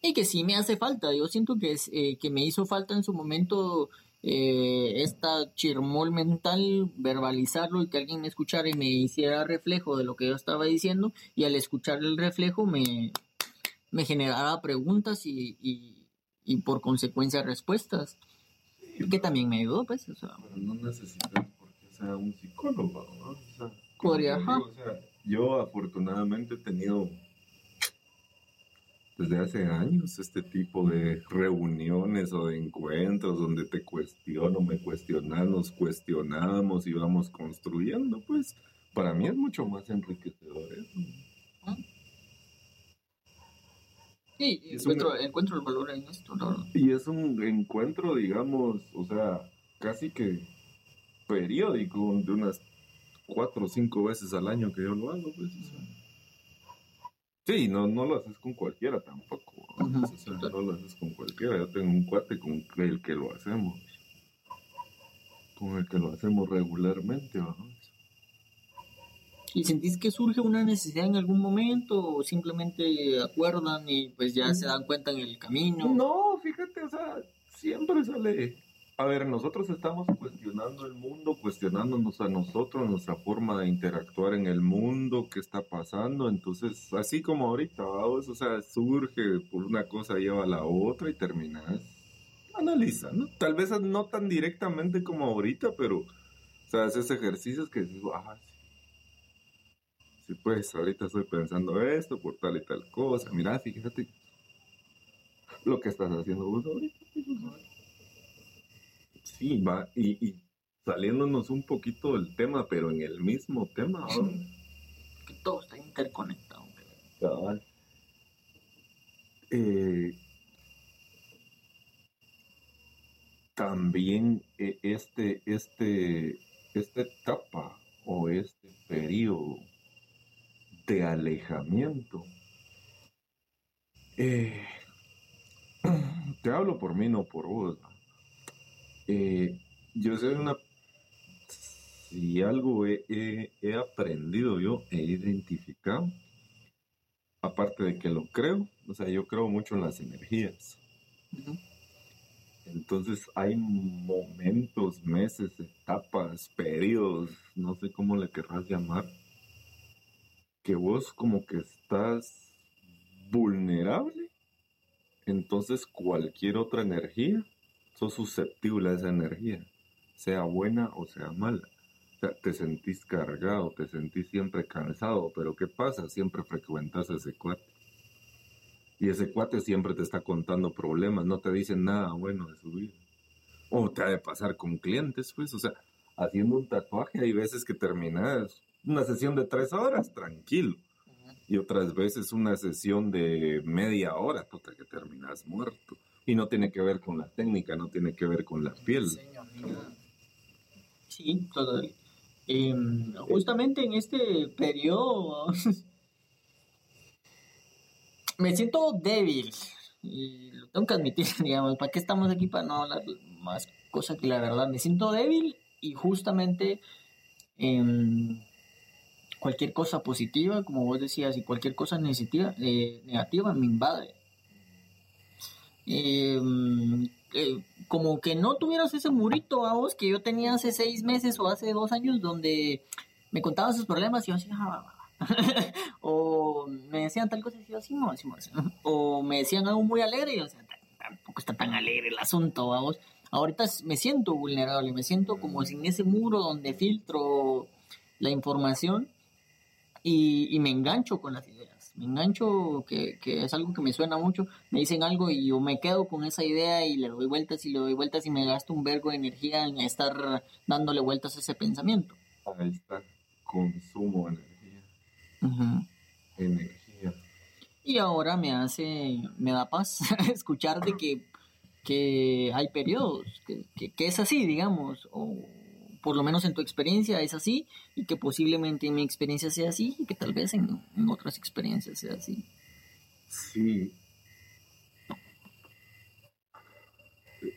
y que sí me hace falta. Yo siento que, es, eh, que me hizo falta en su momento eh, esta chirmol mental, verbalizarlo y que alguien me escuchara y me hiciera reflejo de lo que yo estaba diciendo. Y al escuchar el reflejo me, me generaba preguntas y, y, y por consecuencia respuestas. Que también me ayudó, pues. O sea, Pero no necesitas porque sea un psicólogo, ¿no? O sea, ajá. digo, o sea, yo afortunadamente he tenido desde hace años este tipo de reuniones o de encuentros donde te cuestiono, me cuestionas, nos cuestionamos y vamos construyendo, pues para mí es mucho más enriquecedor eso. Sí, un- encuentro, encuentro el valor en esto, la verdad. Y es un encuentro, digamos, o sea, casi que periódico, de unas cuatro o cinco veces al año que yo lo hago, pues. o sea. Sí, no, no lo haces con cualquiera tampoco. ¿no? O sea, no lo haces con cualquiera. Yo tengo un cuate con el que lo hacemos. Con el que lo hacemos regularmente, ¿no? ¿Y sentís que surge una necesidad en algún momento o simplemente acuerdan y pues ya se dan cuenta en el camino? No, fíjate, o sea, siempre sale. A ver, nosotros estamos cuestionando el mundo, cuestionándonos a nosotros, nuestra forma de interactuar en el mundo, qué está pasando. Entonces, así como ahorita, vamos, o sea, surge por una cosa, lleva a la otra y terminas. Analiza, ¿no? Tal vez no tan directamente como ahorita, pero, o sea, haces ejercicios que dices, ah, Sí, pues, ahorita estoy pensando esto por tal y tal cosa. Mira, fíjate lo que estás haciendo vos ahorita. pues. Sí, va, y, y saliéndonos un poquito del tema, pero en el mismo tema. Que todo está interconectado. Cabal. Eh, también eh, este, este, esta etapa o este periodo de alejamiento. eh, te hablo por mí, no por vos. ¿no? Eh, yo soy una... Si algo he, he- he aprendido yo, he identificado, aparte de que lo creo, o sea, yo creo mucho en las energías. Entonces hay momentos, meses, etapas, periodos, no sé cómo le querrás llamar, que vos como que estás vulnerable, entonces cualquier otra energía, sos susceptible a esa energía, sea buena o sea mala. O sea, te sentís cargado, te sentís siempre cansado, pero ¿qué pasa? Siempre frecuentas a ese cuate. Y ese cuate siempre te está contando problemas, no te dice nada bueno de su vida. O te ha de pasar con clientes, pues, o sea, haciendo un tatuaje, hay veces que terminas una sesión de tres horas, tranquilo. Y otras veces una sesión de media hora, puta, que terminas muerto. Y no tiene que ver con la técnica, no tiene que ver con la piel. Sí, total. Em, justamente en este periodo me siento débil y lo tengo que admitir, digamos, ¿para qué estamos aquí para no hablar más cosas que la verdad? Me siento débil y justamente em, cualquier cosa positiva, como vos decías, y cualquier cosa negativa, eh, negativa me invade. Em, eh, como que no tuvieras ese murito a vos que yo tenía hace seis meses o hace dos años donde me contaban sus problemas y yo así, ah, o me decían tal cosa y yo así, no, o me decían algo muy alegre y yo, decía, tampoco está tan alegre el asunto, vamos. Ahorita me siento vulnerable, me siento como sin ese muro donde filtro la información y, me engancho con las ideas. Me engancho, que, es algo que me suena mucho. Me dicen algo y yo me quedo con esa idea y le doy vueltas y le doy vueltas y me gasto un vergo de energía en estar dándole vueltas a ese pensamiento. Ahí está, consumo energía. Energía. Y ahora me hace, me da paz escuchar de que, que hay periodos, que, que es así, digamos, o por lo menos en tu experiencia es así y que posiblemente en mi experiencia sea así y que tal vez en, otras experiencias sea así. Sí.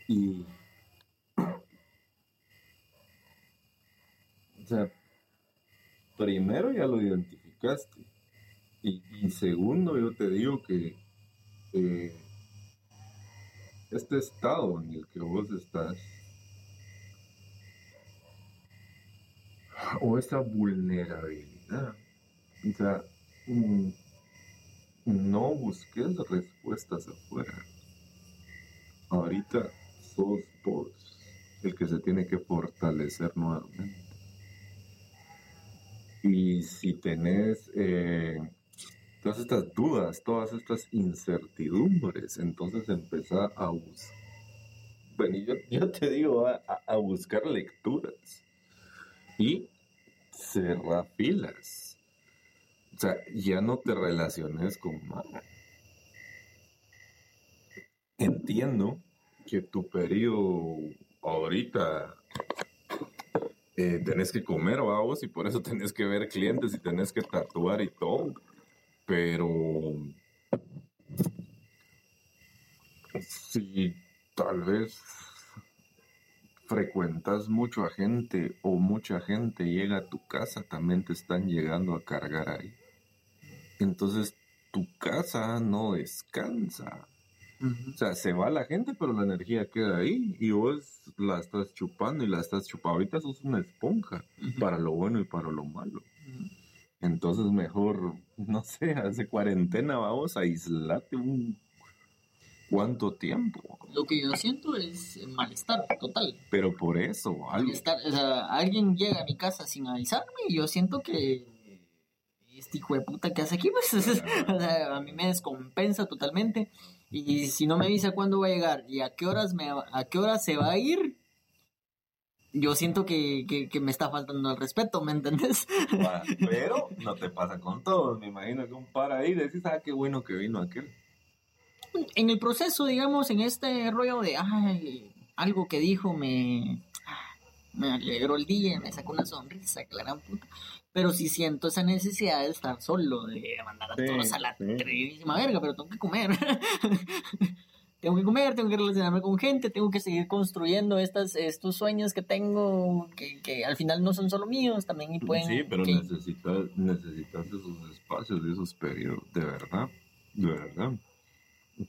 Y... O sea, primero ya lo identificaste. Y, segundo, yo te digo que eh, este estado en el que vos estás o esa vulnerabilidad. O sea, mm, no busques respuestas afuera. Ahorita sos vos el que se tiene que fortalecer nuevamente. Y si tenés eh, todas estas dudas, todas estas incertidumbres, entonces empezá a buscar. Bueno, yo, te digo, a buscar lecturas. Y cerrar filas. O sea, ya no te relaciones con Entiendo que tu periodo ahorita eh, tenés que comer, vamos, y por eso tenés que ver clientes y tenés que tatuar y todo. Pero si tal vez frecuentas mucho a gente o mucha gente llega a tu casa, también te están llegando a cargar ahí. Entonces tu casa no descansa. O sea, se va la gente, pero la energía queda ahí y vos la estás chupando y la estás chupando. Ahorita sos una esponja para lo bueno y para lo malo. Entonces mejor, no sé, hace cuarentena vamos a aislarte un cuánto tiempo. Lo que yo siento es malestar total. Pero por eso, malestar. O sea, alguien llega a mi casa sin avisarme y yo siento que este hijo de puta que hace aquí, pues, o sea, a mí me descompensa totalmente. Y si no me avisa cuándo va a llegar y a qué horas me a qué horas se va a ir, yo siento que, que, me está faltando el respeto, ¿me entendés? pero no te pasa con todos, me imagino que un par ahí decís, ah, qué bueno que vino aquel en el proceso, digamos, en este rollo de, ay, algo que dijo me, me alegró el día, me sacó una sonrisa, gran puta. Pero sí siento esa necesidad de estar solo, de mandar a todos a la sí. verga, pero tengo que comer. tengo que comer, tengo que relacionarme con gente, tengo que seguir construyendo estas, estos sueños que tengo, que, que al final no son solo míos, también y pueden... Sí, pero necesitas, necesitas esos espacios, esos periodos, de verdad, de verdad.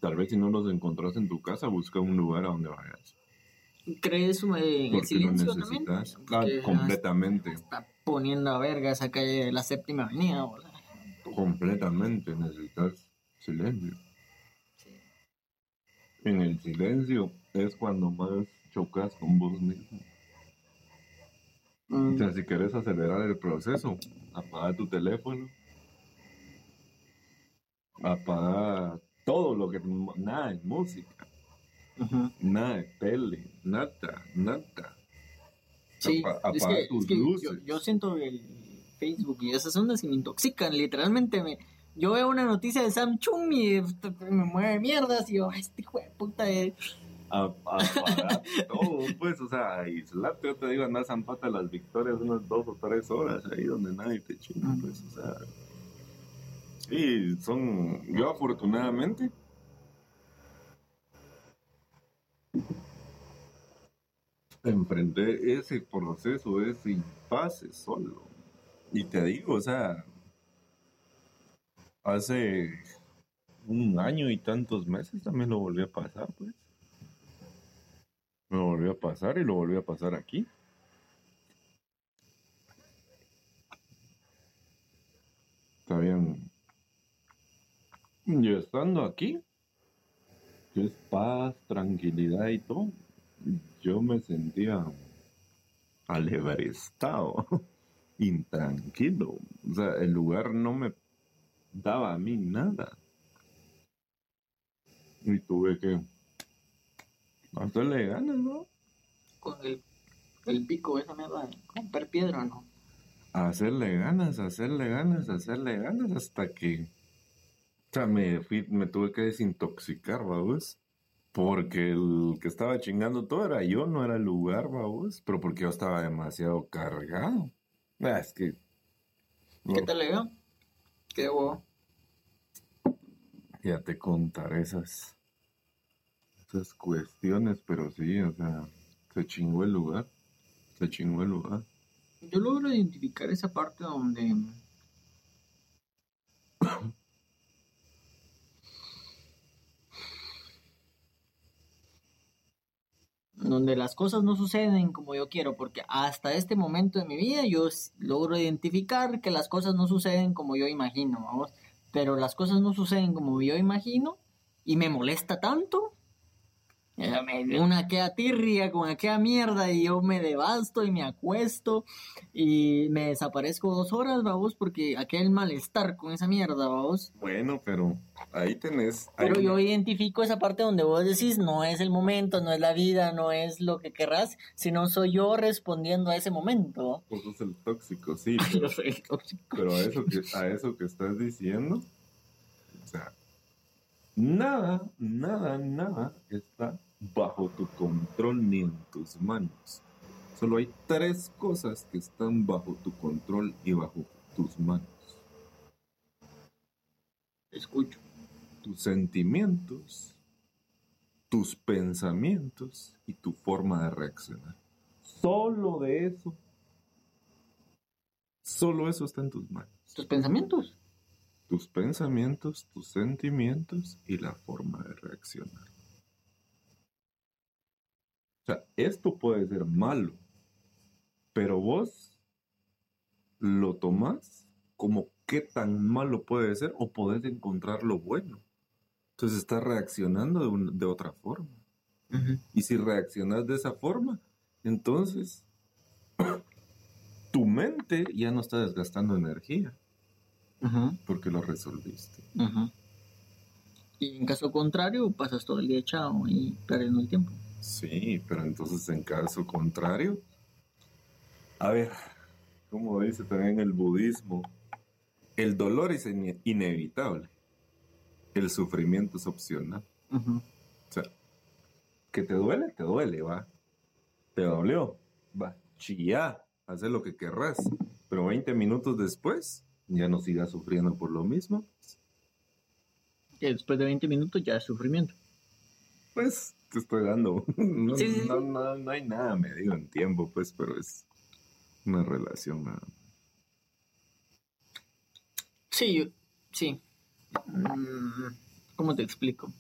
Tal vez si no los encontrás en tu casa, busca un lugar a donde vayas. ¿Crees en el silencio lo necesitas? Ah, completamente. Está poniendo a verga esa calle de la séptima avenida. Completamente necesitas silencio. En el silencio es cuando más chocas con vos mismo. Mm. O sea, si quieres acelerar el proceso, apaga tu teléfono, apaga todo lo que, nada de música, nada de tele, nada, nada. Sí, Apa- es que, tus es que luces. yo, yo siento el Facebook y esas ondas y me intoxican, literalmente me... Yo veo una noticia de Sam Chung y me mueve mierdas y yo, "Ay, este hijo de puta eh". A- apagar todo, pues, o sea, aislarte, yo te digo, andar zampata las victorias unas dos o tres horas ahí donde nadie te chinga, pues, o sea. Sí, son, yo afortunadamente, enfrenté ese proceso, ese impasse solo. Y te digo, o sea, hace un año y tantos meses también lo volví a pasar, pues. Me volvió a pasar y lo volvió a pasar aquí. Está bien. Yo estando aquí, que es paz, tranquilidad y todo, yo me sentía alebrestado, intranquilo. O sea, el lugar no me daba a mí nada. Y tuve que hacerle ganas, ¿no? con el, el pico esa mierda, romper piedra, ¿no? hacerle ganas, hacerle ganas, hacerle ganas hasta que, sea, me fui, me tuve que desintoxicar, vamos, porque el que estaba chingando todo era yo, no era el lugar, vamos, pero porque yo estaba demasiado cargado. Ah, es que, ¿Qué tal le veo? Qué huevo. ya te contaré esas, esas cuestiones, pero sí, o sea, se chingó el lugar, se chingó el lugar. Yo logro identificar esa parte donde donde las cosas no suceden como yo quiero, porque hasta este momento de mi vida yo logro identificar que las cosas no suceden como yo imagino, vamos, pero las cosas no suceden como yo imagino y me molesta tanto. Me da una queda tirria con aquella mierda y yo me devasto y me acuesto y me desaparezco dos horas, vamos, porque aquel malestar con esa mierda, vamos. Bueno, pero ahí tenés... Pero ahí- yo identifico esa parte donde vos decís, no es el momento, no es la vida, no es lo que querrás, sino soy yo respondiendo a ese momento. Vos sos el tóxico, sí, Yo pero, soy el tóxico. pero a, eso que, a eso que estás diciendo, o sea, nada, nada, nada está bajo tu control ni en tus manos. Solo hay tres cosas que están bajo tu control y bajo tus manos. Escucho. Tus sentimientos, tus pensamientos y tu forma de reaccionar. Solo de eso. Solo eso está en tus manos. Tus pensamientos. tus pensamientos, tus sentimientos y la forma de reaccionar. O sea, esto puede ser malo, pero vos lo tomás como qué tan malo puede ser o podés encontrar lo bueno. Entonces estás reaccionando de, un- de otra forma. Y si reaccionas de esa forma, entonces tu mente ya no está desgastando energía porque lo resolviste. Y en caso contrario, pasas todo el día echado y perdiendo el tiempo. Sí, pero entonces en caso contrario, a ver, como dice también el budismo, el dolor es ine- inevitable, el sufrimiento es opcional. O sea, que te duele, te duele, va. Te dolió, va. Chillá, haz lo que querrás, pero 20 minutos después ya no sigas sufriendo por lo mismo. Después de 20 minutos ya es sufrimiento. Pues te estoy dando. No, Sí, sí, sí. no, no- no hay nada medido en tiempo, pues, pero es una relación más. Sí, yo- sí. Mm, ¿Cómo te explico?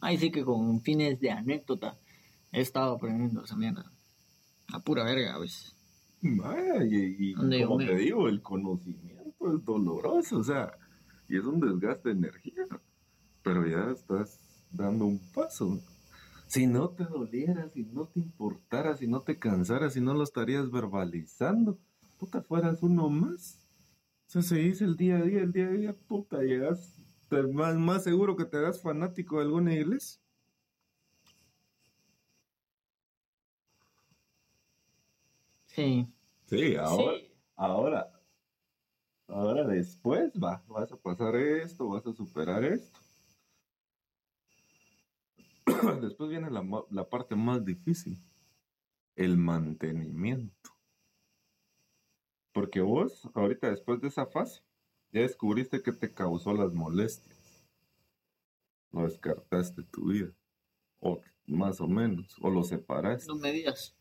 Ahí sí que con fines de anécdota he estado aprendiendo esa mierda. A pura verga, pues. Vaya, y, y como te digo, el conocimiento es doloroso, o sea, y es un desgaste de energía, pero ya estás dando un paso. Si no te doliera, si no te importara, si no te cansara, si no lo estarías verbalizando, puta, fueras uno más. O sea, seguís el día a día, el día a día, puta, llegas, te- más, más seguro que te hagas fanático de alguna iglesia. Sí. Sí, ahora, Sí. ahora, ahora después va, vas a pasar esto, vas a superar esto. Después viene la, la parte más difícil, el mantenimiento. Porque vos, ahorita después de esa fase, ya descubriste que te causó las molestias. Lo descartaste de tu vida. O más o menos, o lo separaste. No me digas.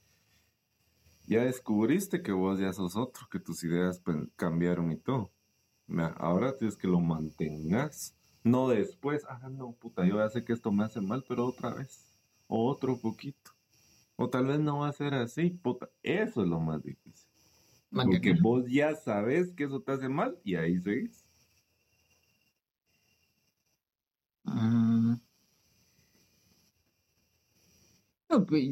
Ya descubriste que vos ya sos otro, que tus ideas cambiaron y todo. Ahora tienes que lo mantengas. No después, ah, no, puta, yo ya sé que esto me hace mal, pero otra vez. O otro poquito. O tal vez no va a ser así, puta. Eso es lo más difícil. Porque Mantener. vos ya sabes que eso te hace mal y ahí seguís. Mm. No, pues,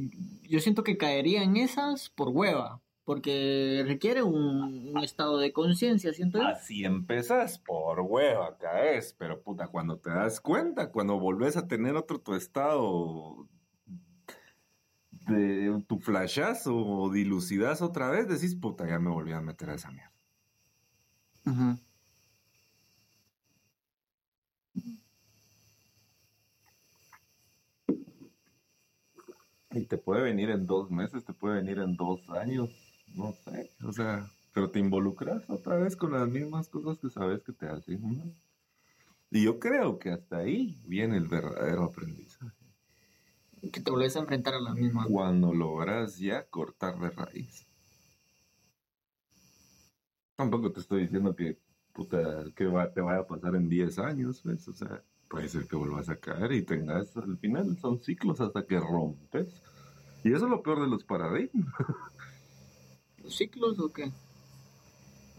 Yo siento que caería en esas por hueva, porque requiere un, un estado de conciencia, siento yo. Así empezás, por hueva caes, pero puta, cuando te das cuenta, cuando volvés a tener otro tu estado de tu flashazo o dilucidaz otra vez, decís, puta, ya me volví a meter a esa mierda. Ujú. Y te puede venir en dos meses, te puede venir en dos años, no sé, o sea, pero te involucras otra vez con las mismas cosas que sabes que te hacen mal. Y yo creo que hasta ahí viene el verdadero aprendizaje. Que te volvés a enfrentar a la misma. cuando logras ya cortar de raíz. Tampoco te estoy diciendo que, puta, que va- te vaya a pasar en 10 años, ¿ves? O sea, puede ser que vuelvas a caer y tengas, al final son ciclos hasta que rompes. Y eso es lo peor de los paradigmas. ¿Los ciclos o qué?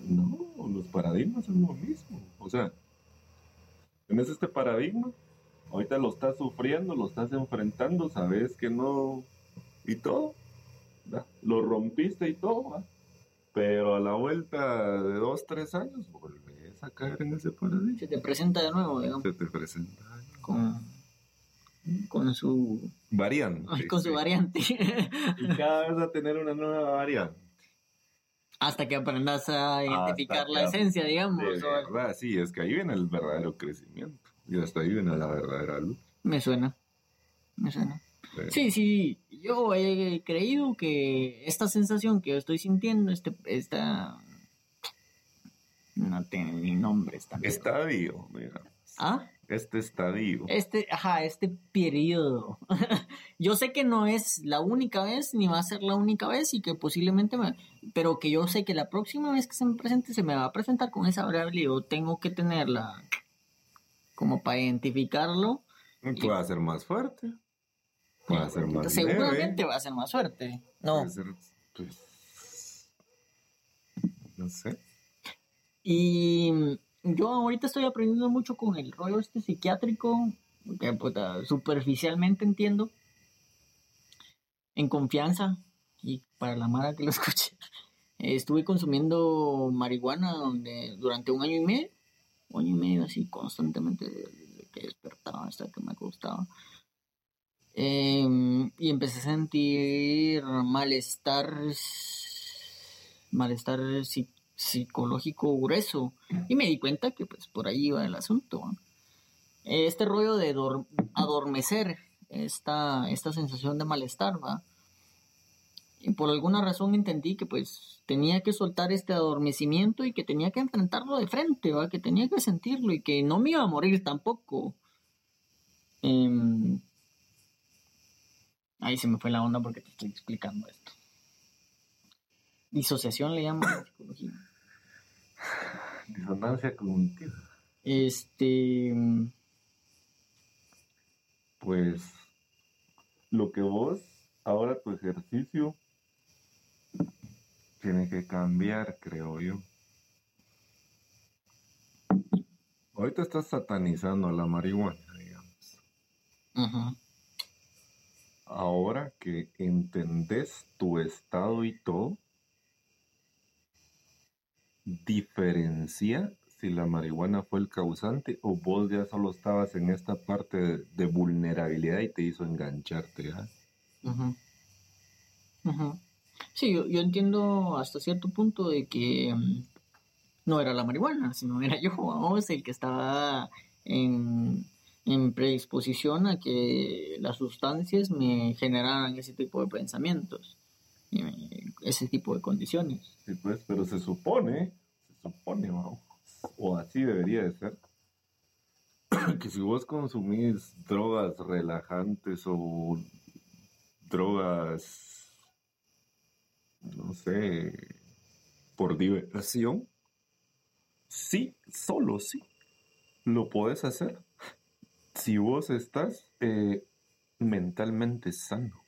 No, los paradigmas son lo mismo. O sea, tienes este paradigma, ahorita lo estás sufriendo, lo estás enfrentando, sabes que no. y todo. ¿va? Lo rompiste y todo, ¿va? pero a la vuelta de dos, tres años, volvés a caer en ese paradigma. Se te presenta de nuevo, digamos, Se te presenta con, con su, variante. con su sí. variante. Y cada vez a tener una nueva variante. Hasta que aprendas a identificar la esencia, digamos. De verdad, sí, es que ahí viene el verdadero crecimiento. Y hasta ahí viene la verdadera luz. Me suena. Me suena. Sí. Sí, yo he creído que esta sensación que yo estoy sintiendo, este, esta... No tiene ni nombre esta. Estadio, mira. ¿Ah? Este estadio. Este, ajá, este periodo. yo sé que no es la única vez, ni va a ser la única vez, y que posiblemente me... Pero que yo sé que la próxima vez que se me presente, se me va a presentar con esa variable y yo tengo que tenerla como para identificarlo. Puede ser más fuerte. Puede ser más Seguramente leve. va a ser más suerte. No. Puede ser, pues, no sé. Y yo ahorita estoy aprendiendo mucho con el rollo este psiquiátrico, que puta, superficialmente entiendo, en confianza, y para la mara que lo escuche. Estuve consumiendo marihuana donde, durante un año y medio, un año y medio así constantemente, desde que despertaba hasta que me acostaba. Em, y empecé a sentir malestar, malestar psi- psicológico grueso. Y me di cuenta que pues por ahí iba el asunto. ¿va? Este rollo de dor- adormecer, esta, esta sensación de malestar, ¿va? Y por alguna razón entendí que pues tenía que soltar este adormecimiento y que tenía que enfrentarlo de frente, ¿va? Que tenía que sentirlo y que no me iba a morir tampoco. Em, Ahí se me fue la onda porque te estoy explicando esto. Disociación le llaman psicología. Disonancia cognitiva. Este. Pues, lo que vos, ahora tu ejercicio, tiene que cambiar, creo yo. Ahorita estás satanizando a la marihuana, digamos. ujú, Ahora que entendés tu estado y todo, diferencia si la marihuana fue el causante o vos ya solo estabas en esta parte de, vulnerabilidad y te hizo engancharte. ¿ah? ujú, ujú. Sí, yo, yo entiendo hasta cierto punto de que mm, no era la marihuana, sino era yo, vamos, el que estaba en, en predisposición a que las sustancias me generaran ese tipo de pensamientos, eh, ese tipo de condiciones. Sí, pues, pero se supone, se supone, vamos, o así debería de ser, que si vos consumís drogas relajantes o drogas, no sé, por diversión, sí, solo sí, lo podés hacer si vos estás eh, mentalmente sano.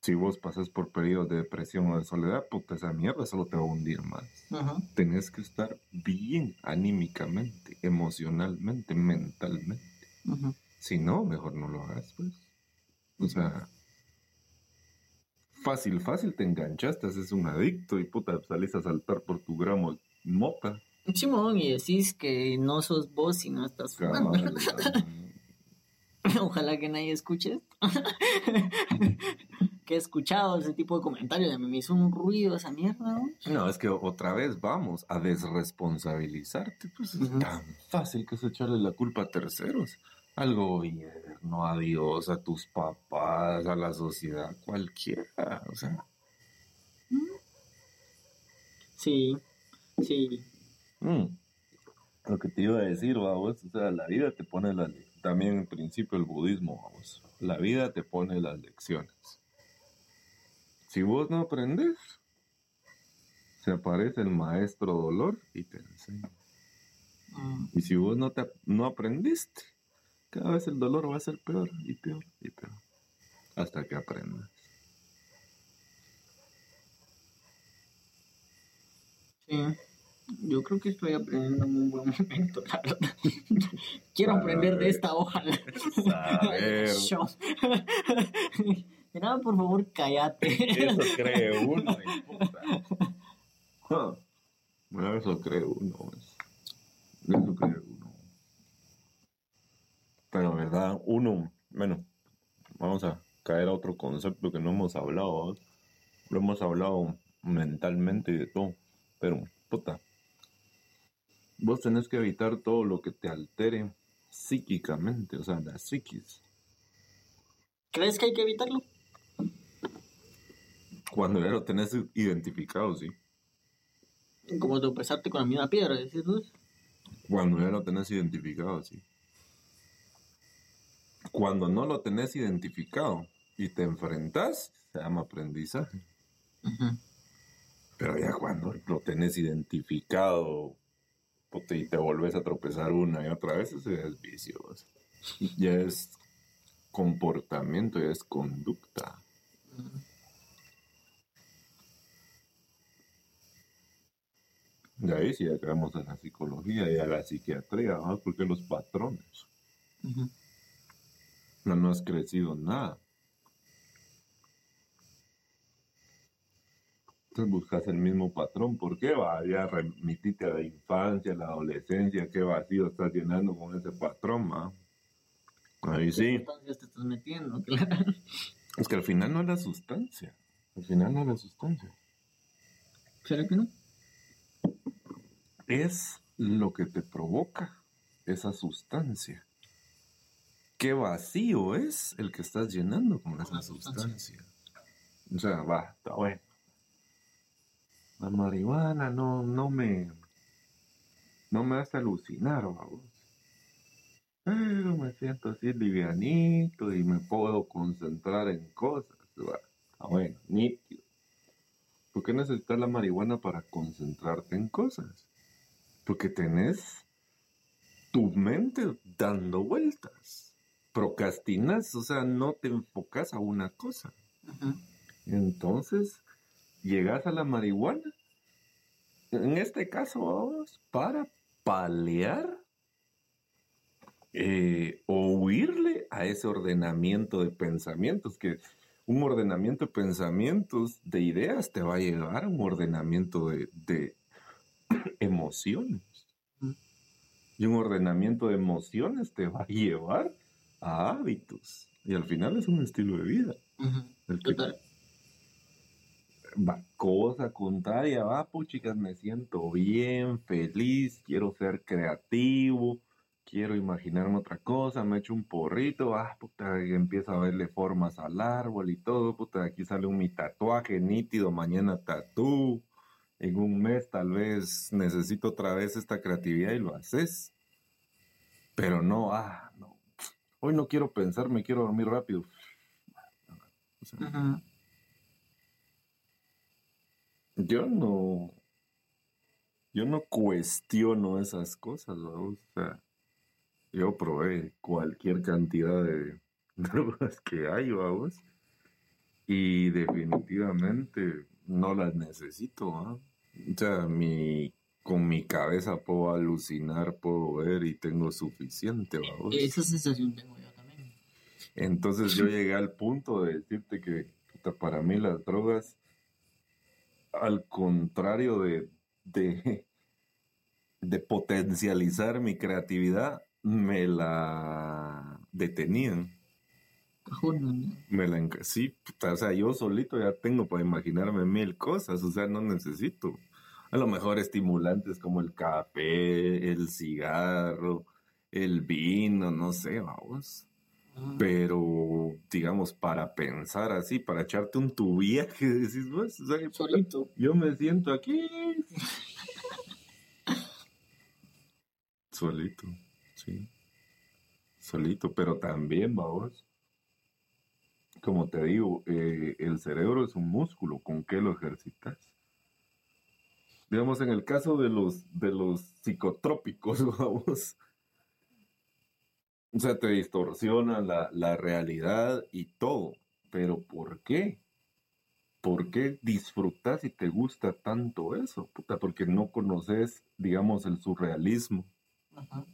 Si vos pasas por periodos de depresión o de soledad, puta, esa mierda solo te va a hundir más. Ajá. Tenés que estar bien anímicamente, emocionalmente, mentalmente. Si no, mejor no lo hagas, pues. O sea, fácil, fácil te enganchaste, haces un adicto y puta, salís a saltar por tu gramo de mota. Simón, y decís que no sos vos si no estás fumando. Ojalá que nadie escuche esto. que he escuchado ese tipo de comentarios. Me hizo un ruido esa mierda. ¿no? No, es que otra vez vamos a desresponsabilizarte. Pues es tan fácil que es echarle la culpa a terceros. Al gobierno, a Dios, a tus papás, a la sociedad, cualquiera. O sea, Sí, sí. mm, lo que te iba a decir, vamos, o sea, la vida te pone las le- También en principio el budismo, vamos. La vida te pone las lecciones. Si vos no aprendes, se aparece el maestro dolor y te enseña. Mm, Y si vos no, te, no aprendiste, cada vez el dolor va a ser peor y peor y peor. Hasta que aprendas. Sí. Yo creo que estoy aprendiendo en un buen momento, la verdad. Quiero aprender de esta hoja. Por favor, cállate. Eso cree uno, puta. Ah, Bueno, eso cree uno. pues. Eso cree uno. Pero, ¿verdad? Uno, bueno, vamos a caer a otro concepto que no hemos hablado. ¿no? Lo hemos hablado mentalmente y de todo. Pero, puta, vos tenés que evitar todo lo que te altere psíquicamente, o sea, la psiquis. ¿Crees que hay que evitarlo? Cuando ya lo tenés identificado, sí. Como tropezarte con la misma piedra, decís vos. Cuando ya lo tenés identificado, sí. Cuando no lo tenés identificado y te enfrentas, se llama aprendizaje. Pero ya cuando lo tenés identificado puta, y te volvés a tropezar una y otra vez, eso ya es vicio. Ya es comportamiento, ya es conducta. De ahí sí llegamos a la psicología y a la psiquiatría, ¿no? porque los patrones. No, no has crecido nada. Entonces buscas el mismo patrón. ¿Por qué? Va, ya remitite a la infancia, a la adolescencia, qué vacío estás llenando con ese patrón, ¿va? Ahí ¿Qué sí. sustancias te estás metiendo? Claro. Es que al final no es la sustancia. Al final no es la sustancia. ¿Será que no? Es lo que te provoca esa sustancia. Qué vacío es el que estás llenando con esa sustancia. O sea, va, está bueno. La marihuana no, no me. No me hace alucinar, vamos. Pero me siento así livianito y me puedo concentrar en cosas. Va, Está bueno, nítido. ¿Por qué necesitas la marihuana para concentrarte en cosas? Porque tenés tu mente dando vueltas. Procrastinas, o sea, no te enfocas a una cosa. Entonces, llegas a la marihuana, en este caso, vamos, para paliar eh, o huirle a ese ordenamiento de pensamientos, que un ordenamiento de pensamientos, de ideas, te va a llevar a un ordenamiento de, de emociones. Y un ordenamiento de emociones te va a llevar a hábitos. Y al final es un estilo de vida. El que, Total. va, cosa contraria, va, pues chicas, me siento bien, feliz, quiero ser creativo, quiero imaginarme otra cosa, me echo un porrito, ah, puta, y empiezo a verle formas al árbol y todo, puta, aquí sale un mi tatuaje nítido, mañana tatú, en un mes tal vez necesito otra vez esta creatividad y lo haces, pero no, ah, no, hoy no quiero pensar, me quiero dormir rápido. O sea. Yo no. Yo no cuestiono esas cosas, ¿no? O sea, yo probé cualquier cantidad de drogas que hay, vamos. Y definitivamente no las necesito, ¿ah? O sea, mi, con mi cabeza puedo alucinar, puedo ver y tengo suficiente, vamos. Esa sensación tengo yo también. Entonces yo llegué al punto de decirte que puta, para mí las drogas, al contrario de, de, de potencializar mi creatividad, me la detenían. Cajón, ¿no? Me la sí, puta, o sea, yo solito ya tengo para imaginarme mil cosas, o sea, no necesito. A lo mejor estimulantes como el café, el cigarro, el vino, no sé, vamos. Ah, Pero, digamos, para pensar así, para echarte un tu viaje, decís vos, o sea, Solito. yo me siento aquí. Solito, sí. Solito, pero también, vamos. Como te digo, eh, el cerebro es un músculo, ¿con qué lo ejercitas? Digamos, en el caso de los, de los psicotrópicos, vamos. O sea, te distorsiona la, la realidad y todo. Pero ¿por qué? ¿Por qué disfrutas y te gusta tanto eso? Puta, porque no conoces, digamos, el surrealismo. Ajá.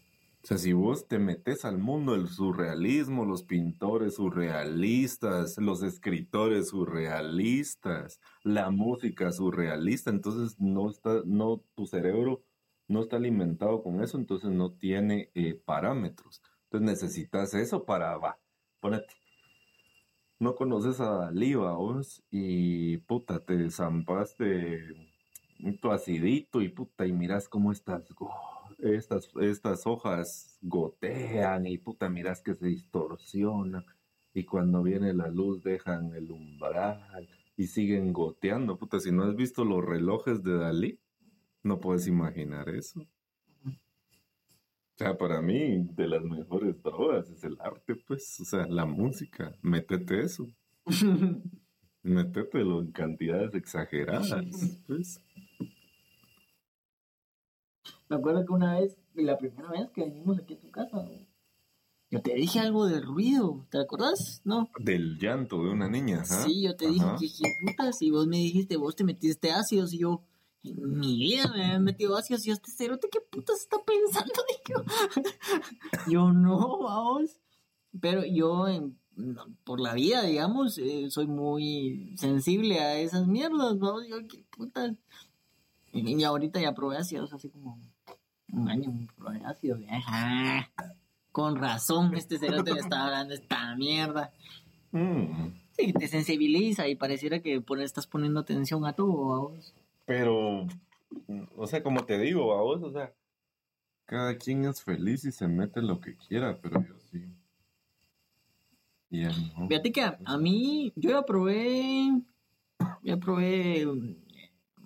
O sea, si vos te metes al mundo del surrealismo, los pintores surrealistas, los escritores surrealistas, la música surrealista, entonces no está, no, tu cerebro no está alimentado con eso, entonces no tiene eh, parámetros. Entonces necesitas eso para, va, ponete. No conoces a Dalí, vos, y puta, te zampaste tu acidito y puta, y miras cómo estas, go- estas, estas hojas gotean y puta, miras que se distorsionan y cuando viene la luz dejan el umbral y siguen goteando, puta, si no has visto los relojes de Dalí, no puedes imaginar eso. O sea, para mí, de las mejores drogas es el arte, pues, o sea, la música, métete eso. Métetelo en cantidades exageradas, pues. Me acuerdo que una vez, la primera vez que venimos aquí a tu casa, yo te dije algo de ruido, ¿te acordás? No. Del llanto de una niña, ajá. Sí, yo te dije Ajá. qué putas, y vos me dijiste, vos te metiste ácidos, y yo, en mi vida me había metido ácidos, y yo, este cerote, ¿qué putas está pensando? Dije yo, yo no, vamos. Pero yo, en- por la vida, digamos, eh, soy muy sensible a esas mierdas, vamos, yo, qué putas. Y, y ahorita ya probé ácidos, hace como un año probé ácidos, y, ajá. Con razón, este cerote me estaba hablando esta mierda. Mm, Sí, te sensibiliza y pareciera que pon- estás poniendo atención a todo, a vos. Pero, o sea, como te digo, a vos, o sea, cada quien es feliz y se mete lo que quiera, pero yo sí. Ya no. Fíjate que a, a mí, yo ya probé, ya probé mm,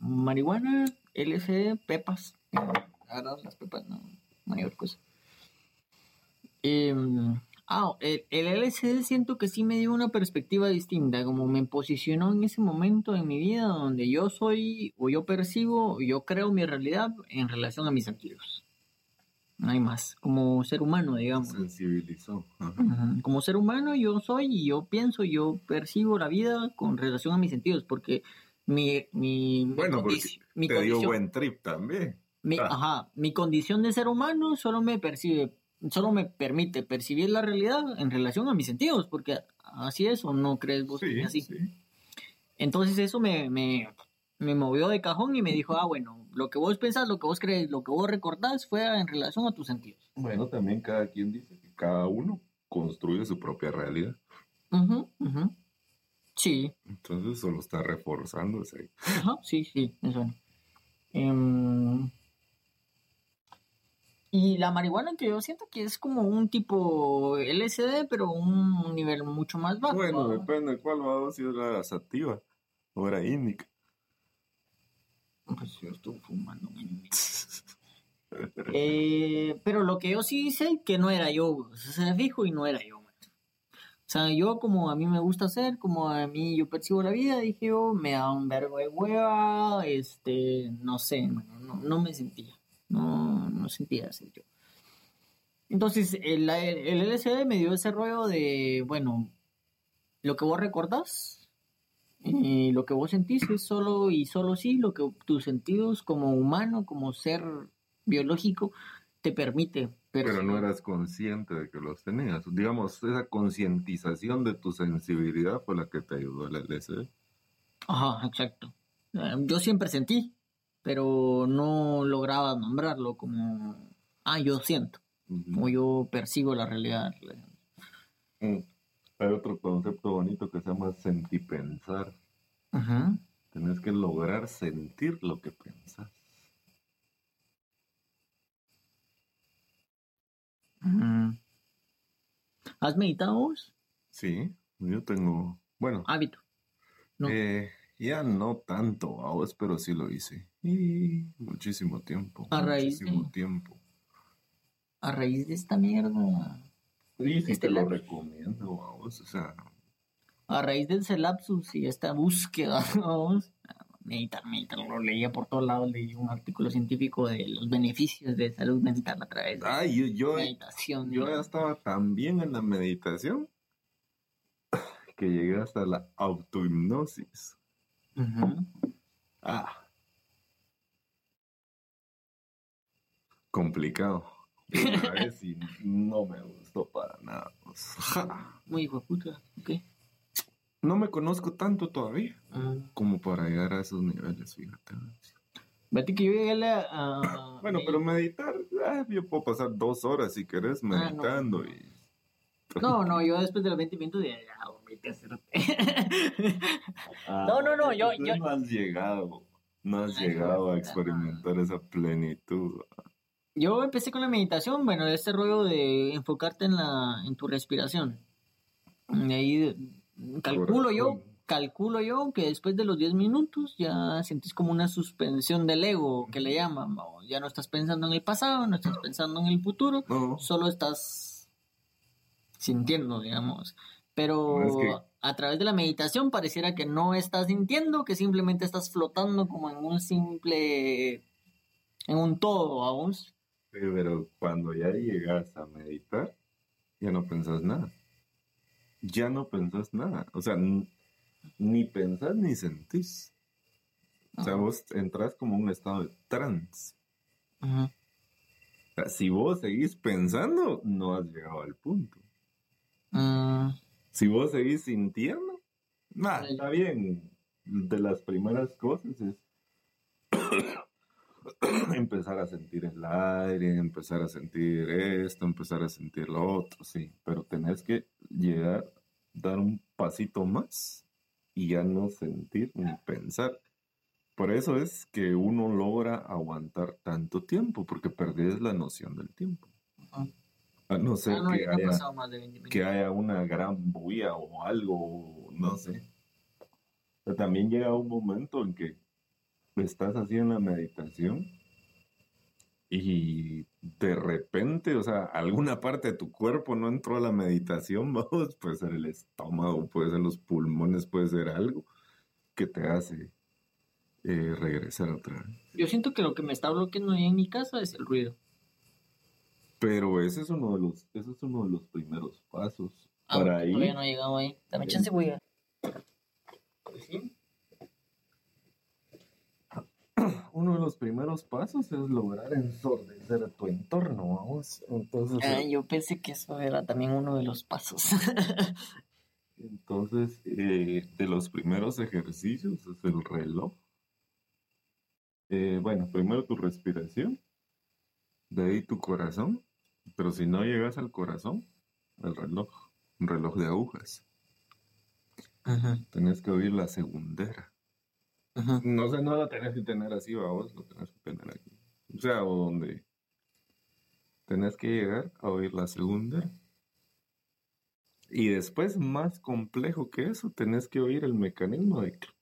marihuana, LSD, pepas. Agarrar las pepas, no, mayor cosa. Em, ah, el, el LSD siento que sí me dio una perspectiva distinta, como me posicionó en ese momento en mi vida donde yo soy, o yo percibo, o yo creo mi realidad en relación a mis sentidos. No hay más, como ser humano, digamos. sensibilizó. Ajá. Como ser humano yo soy y yo pienso, yo percibo la vida con relación a mis sentidos, porque mi, mi, mi Bueno, porque condici- mi Te dio buen trip también. Mi- ah. ajá, mi condición de ser humano solo me percibe, solo me permite percibir la realidad en relación a mis sentidos, porque así es o no crees vos que Sí, es así. sí. Entonces eso me, me, me movió de cajón y me dijo, ah, bueno, lo que vos pensás, lo que vos crees, lo que vos recordás fue en relación a tus sentidos. Bueno, también cada quien dice que cada uno construye su propia realidad. Ujú, ujú. Sí. Entonces solo está reforzándose. Ajá, sí, sí, eso. Em, y la marihuana que yo siento que es como un tipo LSD, pero un nivel mucho más bajo. Bueno, ¿va? depende de cuál va si era sativa o era índica. Pues yo estuve fumando. man. Eh, pero lo que yo sí sé que no era yo, o sea, se fijo y no era yo. man. O sea, yo como a mí me gusta hacer, como a mí yo percibo la vida, dije yo, me da un vergo de hueva, este, no sé, no, no me sentía, no, no sentía así yo. Entonces, el, el LSD me dio ese rollo de, bueno, lo que vos recordás, y lo que vos sentís es solo y solo sí lo que tus sentidos como humano, como ser biológico, te permite. Pero no eras consciente de que los tenías. Digamos, esa concientización de tu sensibilidad fue la que te ayudó el LSD. Ajá, exacto. Eh, Yo siempre sentí, pero no lograba nombrarlo como, ah, yo siento, Ujú. o yo percibo la realidad. Mm. Hay otro concepto bonito que se llama sentipensar. Ajá. Tenés que lograr sentir lo que pensás. Ujú. ¿Has meditado vos? Sí, yo tengo, bueno, Hábito. no. eh, ya no tanto, vos, pero sí lo hice. Y muchísimo tiempo. A raíz muchísimo de- tiempo. A raíz de esta mierda, Sí, sí Este te lo recomiendo, vamos. O sea, a raíz del celapsus y esta búsqueda, vamos, meditar, meditar, lo leía por todos lados, leí un artículo científico de los beneficios de salud mental a través de ay, yo, yo, meditación. yo ¿no? ya estaba tan bien en la meditación que llegué hasta la autohipnosis. Ujú. Ah. Complicado. Una vez y no me gustó para nada. pues. Ja. Muy hijo puta, ok. No me conozco tanto todavía como para llegar a esos niveles, fíjate. Vete que yo llegué a la... Bueno, pero meditar, ah, yo puedo pasar dos horas si querés meditando y... Ah, No, no, yo después de los 20 minutos ya, vete a hacerte. Ah, No, no, no, yo- yo- No has llegado, no has llegado a experimentar esa plenitud. Yo empecé con la meditación, bueno, este rollo de enfocarte en la en tu respiración. Y ahí calculo yo, calculo yo que después de los 10 minutos ya sentís como una suspensión del ego, que le llaman, ¿no? ya no estás pensando en el pasado, no estás pensando en el futuro, No, solo estás sintiendo, digamos. Pero Es que- a través de la meditación pareciera que no estás sintiendo, que simplemente estás flotando como en un simple, en un todo, vamos. Pero cuando ya llegas a meditar, ya no pensás nada. Ya no pensás nada. O sea, ni pensás ni sentís. O sea, Ajá. vos entras como un estado de trance. Ujú. O sea, si vos seguís pensando, no has llegado al punto. Mm, Si vos seguís sintiendo, nah, Ay. está bien. De las primeras cosas es empezar a sentir el aire, empezar a sentir esto, empezar a sentir lo otro, sí. Pero tenés que llegar, dar un pasito más y ya no sentir ni pensar. Por eso es que uno logra aguantar tanto tiempo, porque perdés la noción del tiempo. A no ser Ah, no, que haya pasado más de 20 minutos. que haya una gran bulla o algo, no sé. Pero también llega un momento en que estás así en la meditación y de repente, o sea, alguna parte de tu cuerpo no entró a la meditación, vamos, puede ser el estómago, puede ser los pulmones, puede ser algo que te hace eh, regresar otra vez. Yo siento que lo que me está bloqueando ahí en mi casa es el ruido. Pero ese es uno de los, ese es uno de los primeros pasos. Ah, Para ahí, Todavía no he llegado ahí. Dame chance, voy a... Sí. uno de los primeros pasos es lograr ensordecer tu entorno, vamos. Entonces, Ah, yo pensé que eso era también uno de los pasos. entonces eh, de los primeros ejercicios es el reloj. Eh, bueno, primero tu respiración, de ahí tu corazón, pero si no llegas al corazón, el reloj, un reloj de agujas. Ajá. tenés que oír la segundera. Ajá. No sé, no la tenés que tener así, vos lo tenés que tener aquí. O sea, o donde tenés que llegar a oír la segundera. Y después, más complejo que eso, tenés que oír el mecanismo de... clic.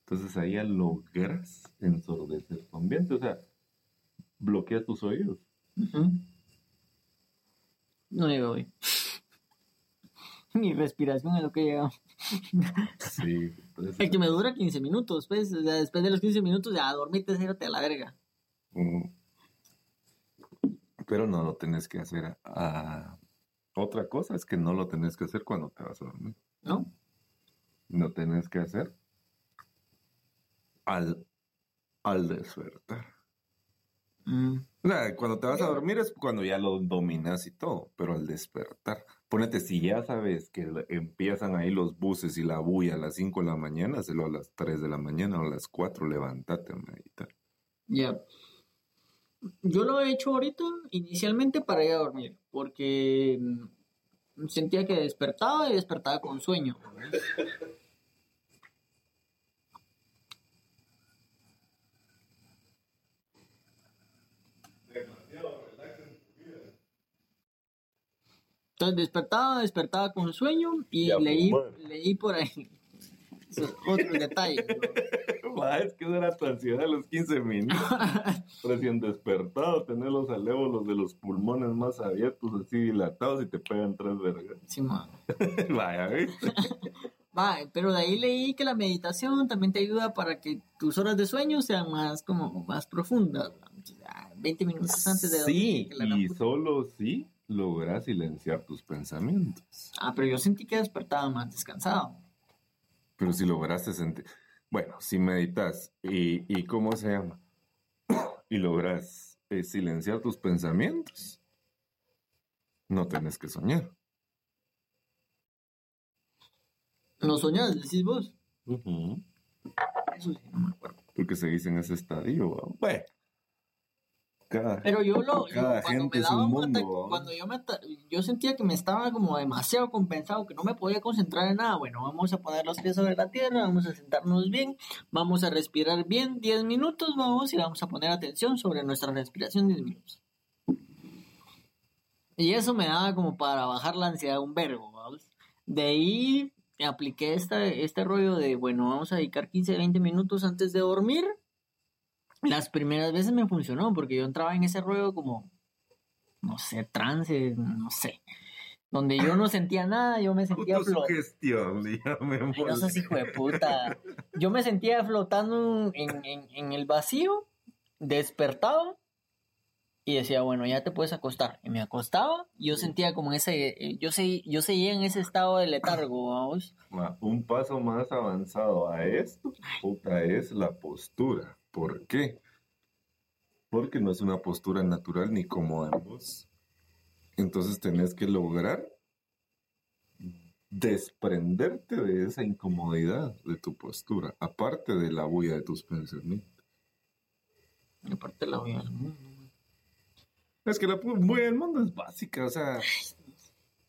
Entonces ahí ya logras ensordecer tu ambiente, o sea, bloqueas tus oídos. No llego hoy. Mi respiración es lo que llega. Sí, Es que me dura 15 minutos, pues. O sea, después de los 15 minutos, ya dormite, cérate a la verga. pero no lo tenés que hacer a, Otra cosa es que no lo tenés que hacer cuando te vas a dormir. ¿No? Lo tenés que hacer al, al despertar. Mm. O sea, cuando te vas a dormir es cuando ya lo dominas y todo, pero al despertar. Ponete, si ya sabes que empiezan ahí los buses y la bulla a las 5 de la mañana, hazlo a las 3 de la mañana o a las 4, levántate a meditar. Ya. Yo lo he hecho ahorita inicialmente para ir a dormir, porque mm, sentía que despertaba y despertaba con sueño. Entonces despertaba, despertaba con sueño y Ya, leí, pues, leí por ahí otros detalles. Va, es que esa era tu ansiedad a los 15 minutos. Recién despertado, tener los alévolos de los pulmones más abiertos, así dilatados y te pegan tres vergas. Sí, man. Vaya, ¿viste? Va, pero de ahí leí que la meditación también te ayuda para que tus horas de sueño sean más como más profundas. ¿no? Entonces, ah, 20 minutos antes de dormir. Sí, y solo si logras silenciar tus pensamientos. Ah, pero yo sentí que despertaba más descansado. Pero si lograste sentir... Bueno, si meditas y, y ¿cómo se llama? y logras eh, silenciar tus pensamientos, no tenés que soñar. ¿No soñás, decís vos? Ujú. Eso sí, no me acuerdo. Porque se dice en ese estadio. Bueno, cada, Pero yo lo. yo cuando gente me es un daba un mundo, ataque- ¿va? cuando yo me yo sentía que me estaba como demasiado compensado, que no me podía concentrar en nada. Bueno, vamos a poner los pies sobre la tierra, vamos a sentarnos bien, vamos a respirar bien 10 minutos, vamos y vamos a poner atención sobre nuestra respiración 10 minutos. Y eso me daba como para bajar la ansiedad un vergo, ¿vamos? De ahí apliqué esta, este rollo de, bueno, vamos a dedicar 15, 20 minutos antes de dormir. Las primeras veces me funcionó porque yo entraba en ese rollo como, no sé, trance, no sé. Donde yo no sentía nada, yo me sentía flotando. No seas hijo de puta. Yo me sentía flotando en, en- en el vacío, despertaba y decía, bueno, ya te puedes acostar. Y me acostaba y yo sentía como ese, yo, sé, yo seguía en ese estado de letargo, vamos. Un paso más avanzado a esto, puta, es la postura. ¿Por qué? Porque no es una postura natural ni cómoda en vos. Entonces tenés que lograr desprenderte de esa incomodidad de tu postura, aparte de la bulla de tus pensamientos. Y aparte la voy a... Es que la bulla del mundo es básica, o sea,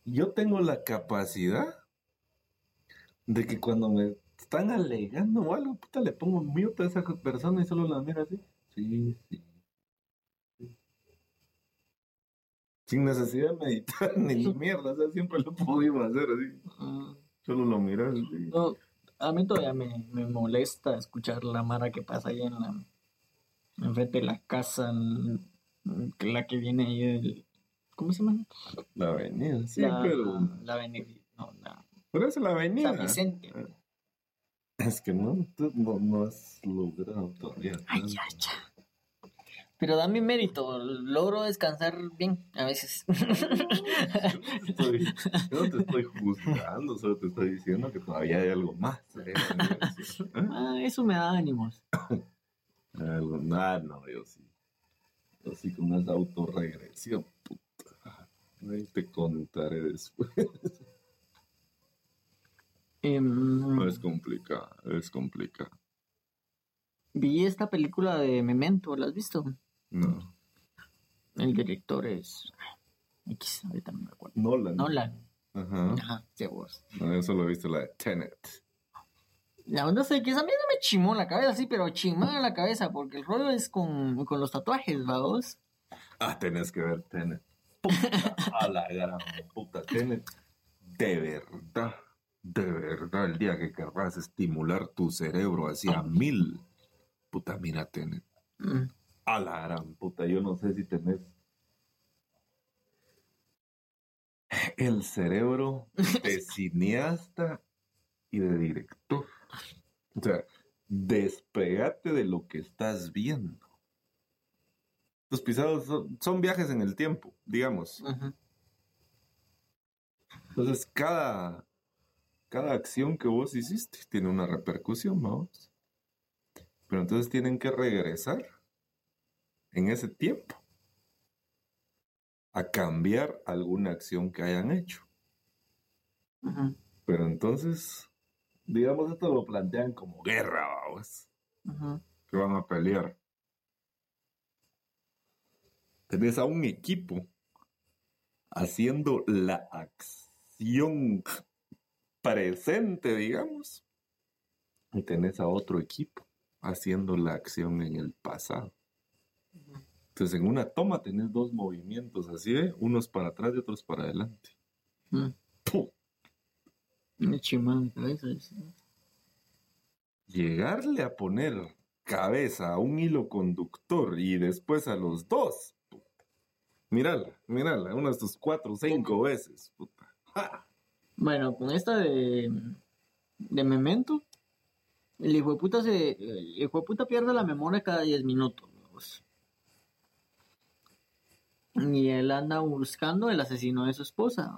yo tengo la capacidad de que cuando me están alegando o algo, puta, le pongo mute a esa persona y solo la miro así. Sí, sí. sí. Sin necesidad de meditar ni mierda, o sea, siempre lo podido hacer así. Mm, Solo lo miras así. no, a mí todavía me, me molesta escuchar la mara que pasa ahí en la... Enfrente de la casa, la que viene ahí del... ¿Cómo se llama? La avenida, sí, la, pero. la avenida... No, la... Pero es la avenida. San Vicente. Es que no, tú no, no has logrado todavía. Ay, ya, ya. Pero da mi mérito, logro descansar bien a veces. Estoy- yo no te estoy juzgando, solo te estoy diciendo que todavía hay algo más. ¿eh? ¿Eh? Ah, eso me da ánimos. Algo, nah, no, yo sí. Yo sí con esa autorregresión, puta. Ahí te contaré después. Em, es complicado, es complicado. vi esta película de Memento, ¿la has visto? No. El director es... X, ahorita no me acuerdo. Nolan. Nolan. Ajá. Ajá, sí, vos. No, yo solo he visto la de Tenet. La onda es que esa mierda me chimó la cabeza, sí, pero chimada la cabeza, porque el rollo es con, con los tatuajes, vamos. Ah, tenés que ver Tenet. Puta, a la gran puta Tenet. De verdad, de verdad, el día que querrás estimular tu cerebro hacia mil. Puta, mira Tenet. Mm. A la gran puta, yo no sé si tenés el cerebro de cineasta y de director. O sea, despegate de lo que estás viendo. Tus pisados son, son viajes en el tiempo, digamos. Entonces, cada, cada acción que vos hiciste tiene una repercusión, vamos. Pero entonces tienen que regresar en ese tiempo a cambiar alguna acción que hayan hecho. Pero entonces, digamos, esto lo plantean como guerra, vamos, que van a pelear. Tenés a un equipo haciendo la acción presente, digamos, y tenés a otro equipo haciendo la acción en el pasado. Entonces, en una toma tenés dos movimientos así, ¿eh? unos para atrás y otros para adelante. Mm. ¡Pum! Llegarle a poner cabeza a un hilo conductor y después a los dos. puta. Mírala, mírala, unas tus cuatro o cinco veces. Puta. ¡Ja! Bueno, con esta de, de Memento, el hijo de puta se, el hijo de puta pierde la memoria cada 10 minutos. Y él anda buscando el asesino de su esposa.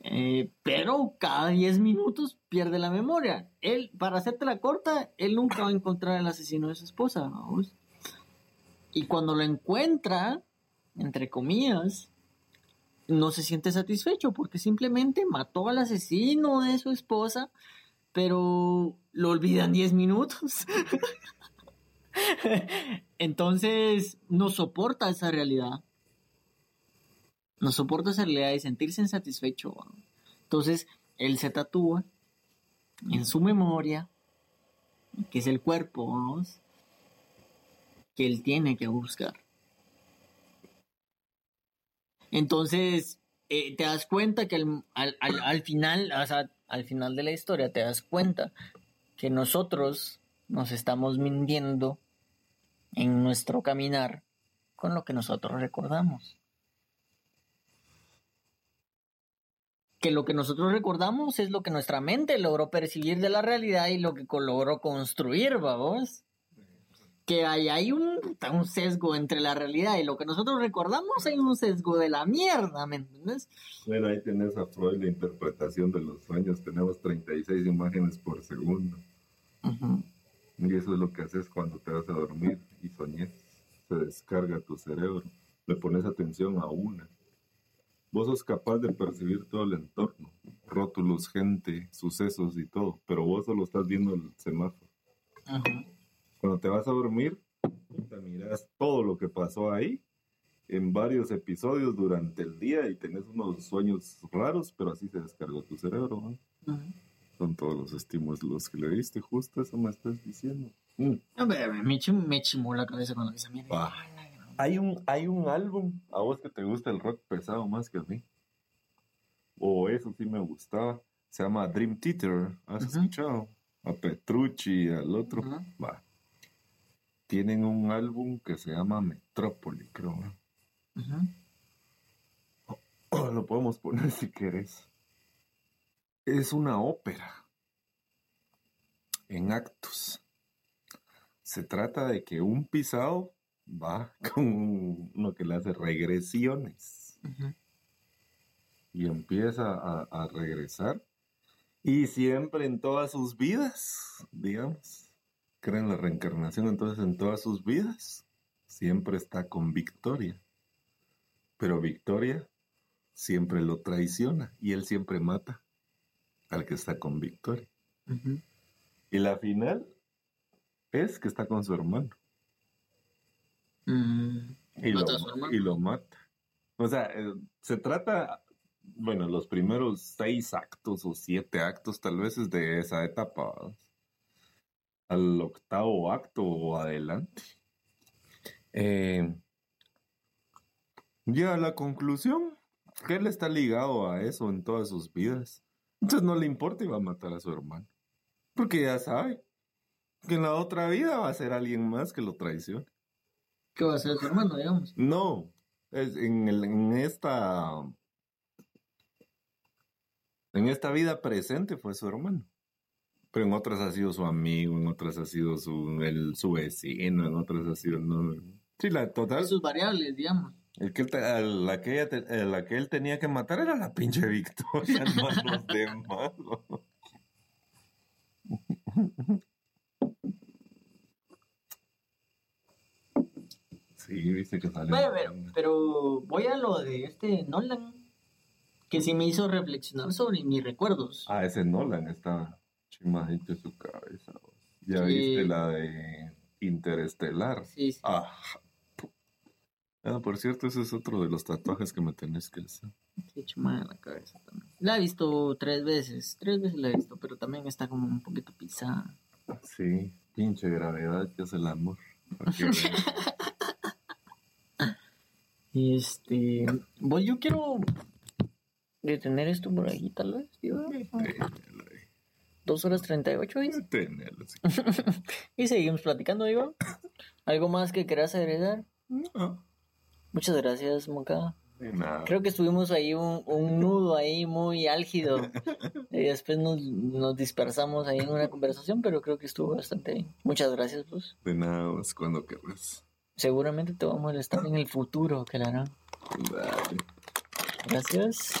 Eh, pero cada 10 minutos pierde la memoria. Él, para hacerte la corta, él nunca va a encontrar el asesino de su esposa. Y cuando lo encuentra, entre comillas, no se siente satisfecho porque simplemente mató al asesino de su esposa, pero lo olvidan 10 minutos. Entonces no soporta esa realidad. No soporta esa realidad de sentirse insatisfecho. Entonces él se tatúa en su memoria, que es el cuerpo, que él tiene que buscar. Entonces, eh, te das cuenta que al, al- al- al final, o sea, al final de la historia, te das cuenta que nosotros nos estamos mintiendo en nuestro caminar con lo que nosotros recordamos. Que lo que nosotros recordamos es lo que nuestra mente logró percibir de la realidad y lo que logró construir, vamos. Que hay, hay un, sesgo entre la realidad y lo que nosotros recordamos, hay un sesgo de la mierda, ¿me entiendes? Bueno, ahí tenés a Freud la interpretación de los sueños. Tenemos 36 imágenes por segundo. Ujú. Y eso es lo que haces cuando te vas a dormir y soñes. Se descarga tu cerebro. Le pones atención a una. Vos sos capaz de percibir todo el entorno. Rótulos, gente, sucesos y todo. Pero vos solo estás viendo el semáforo. Ujú. Cuando te vas a dormir, puta, miras todo lo que pasó ahí en varios episodios durante el día y tenés unos sueños raros, pero así se descargó tu cerebro. ¿no? Son todos los estímulos los que le diste, justo eso me estás diciendo. Mm. Me, chim- me chimó la cabeza cuando esa mierda. Ah. Hay un, hay un álbum, a vos que te gusta el rock pesado más que a mí. O eso sí me gustaba. Se llama Dream Theater. ¿Has escuchado? A Petrucci, al otro. Va. Tienen un álbum que se llama Metrópoli, creo. Lo podemos poner si querés. Es una ópera en actos. Se trata de que un pisado va con uno que le hace regresiones y empieza a, a regresar. Y siempre en todas sus vidas, digamos, creen en la reencarnación, entonces en todas sus vidas siempre está con Victoria. Pero Victoria siempre lo traiciona y él siempre mata al que está con Victoria. Y la final es que está con su hermano Mm. y, lo, su hermano. y lo mata. O sea, eh, se trata bueno, los primeros seis actos o siete actos tal vez es de esa etapa. Al octavo acto o adelante. Eh, llega a la conclusión que él está ligado a eso en todas sus vidas. Entonces no le importa y va a matar a su hermano. Porque ya sabe que en la otra vida va a ser alguien más que lo traicione. ¿Qué va a ser su hermano, digamos? No, es en, el- en esta en esta vida presente fue su hermano. Pero en otras ha sido su amigo, en otras ha sido su, el, su vecino, en otras ha sido... No, sí, la total... Sus variables, digamos. El que a la, que ella te- a la que él tenía que matar era la pinche Victoria, no a los demás. Sí, dice que sale. Pero, pero, pero voy a lo de este Nolan, que sí me hizo reflexionar sobre mis recuerdos. Ah, ese Nolan está chimadito su cabeza. vos. Ya Sí. viste la de Interestelar. Sí, sí. Ah, ah, por cierto, ese es otro de los tatuajes que me tenés que hacer. Sí, chumada la cabeza también. La he visto tres veces, tres veces la he visto, pero también está como un poquito pisada. Sí, pinche gravedad que hace el amor. Y este, voy, yo quiero detener esto por ahí, tal vez. Ténelo ahí, Dos horas treinta y ocho. Y seguimos platicando, digo. ¿Algo más que quieras agregar? No, Muchas gracias, Moca. de nada. Creo que estuvimos ahí un, un nudo ahí muy álgido. Y después nos, nos dispersamos ahí en una conversación, pero creo que estuvo bastante bien. Muchas gracias, pues. De nada, vos, cuando querrás. Seguramente te vamos a molestar en el futuro, que la harán. Dale. Gracias.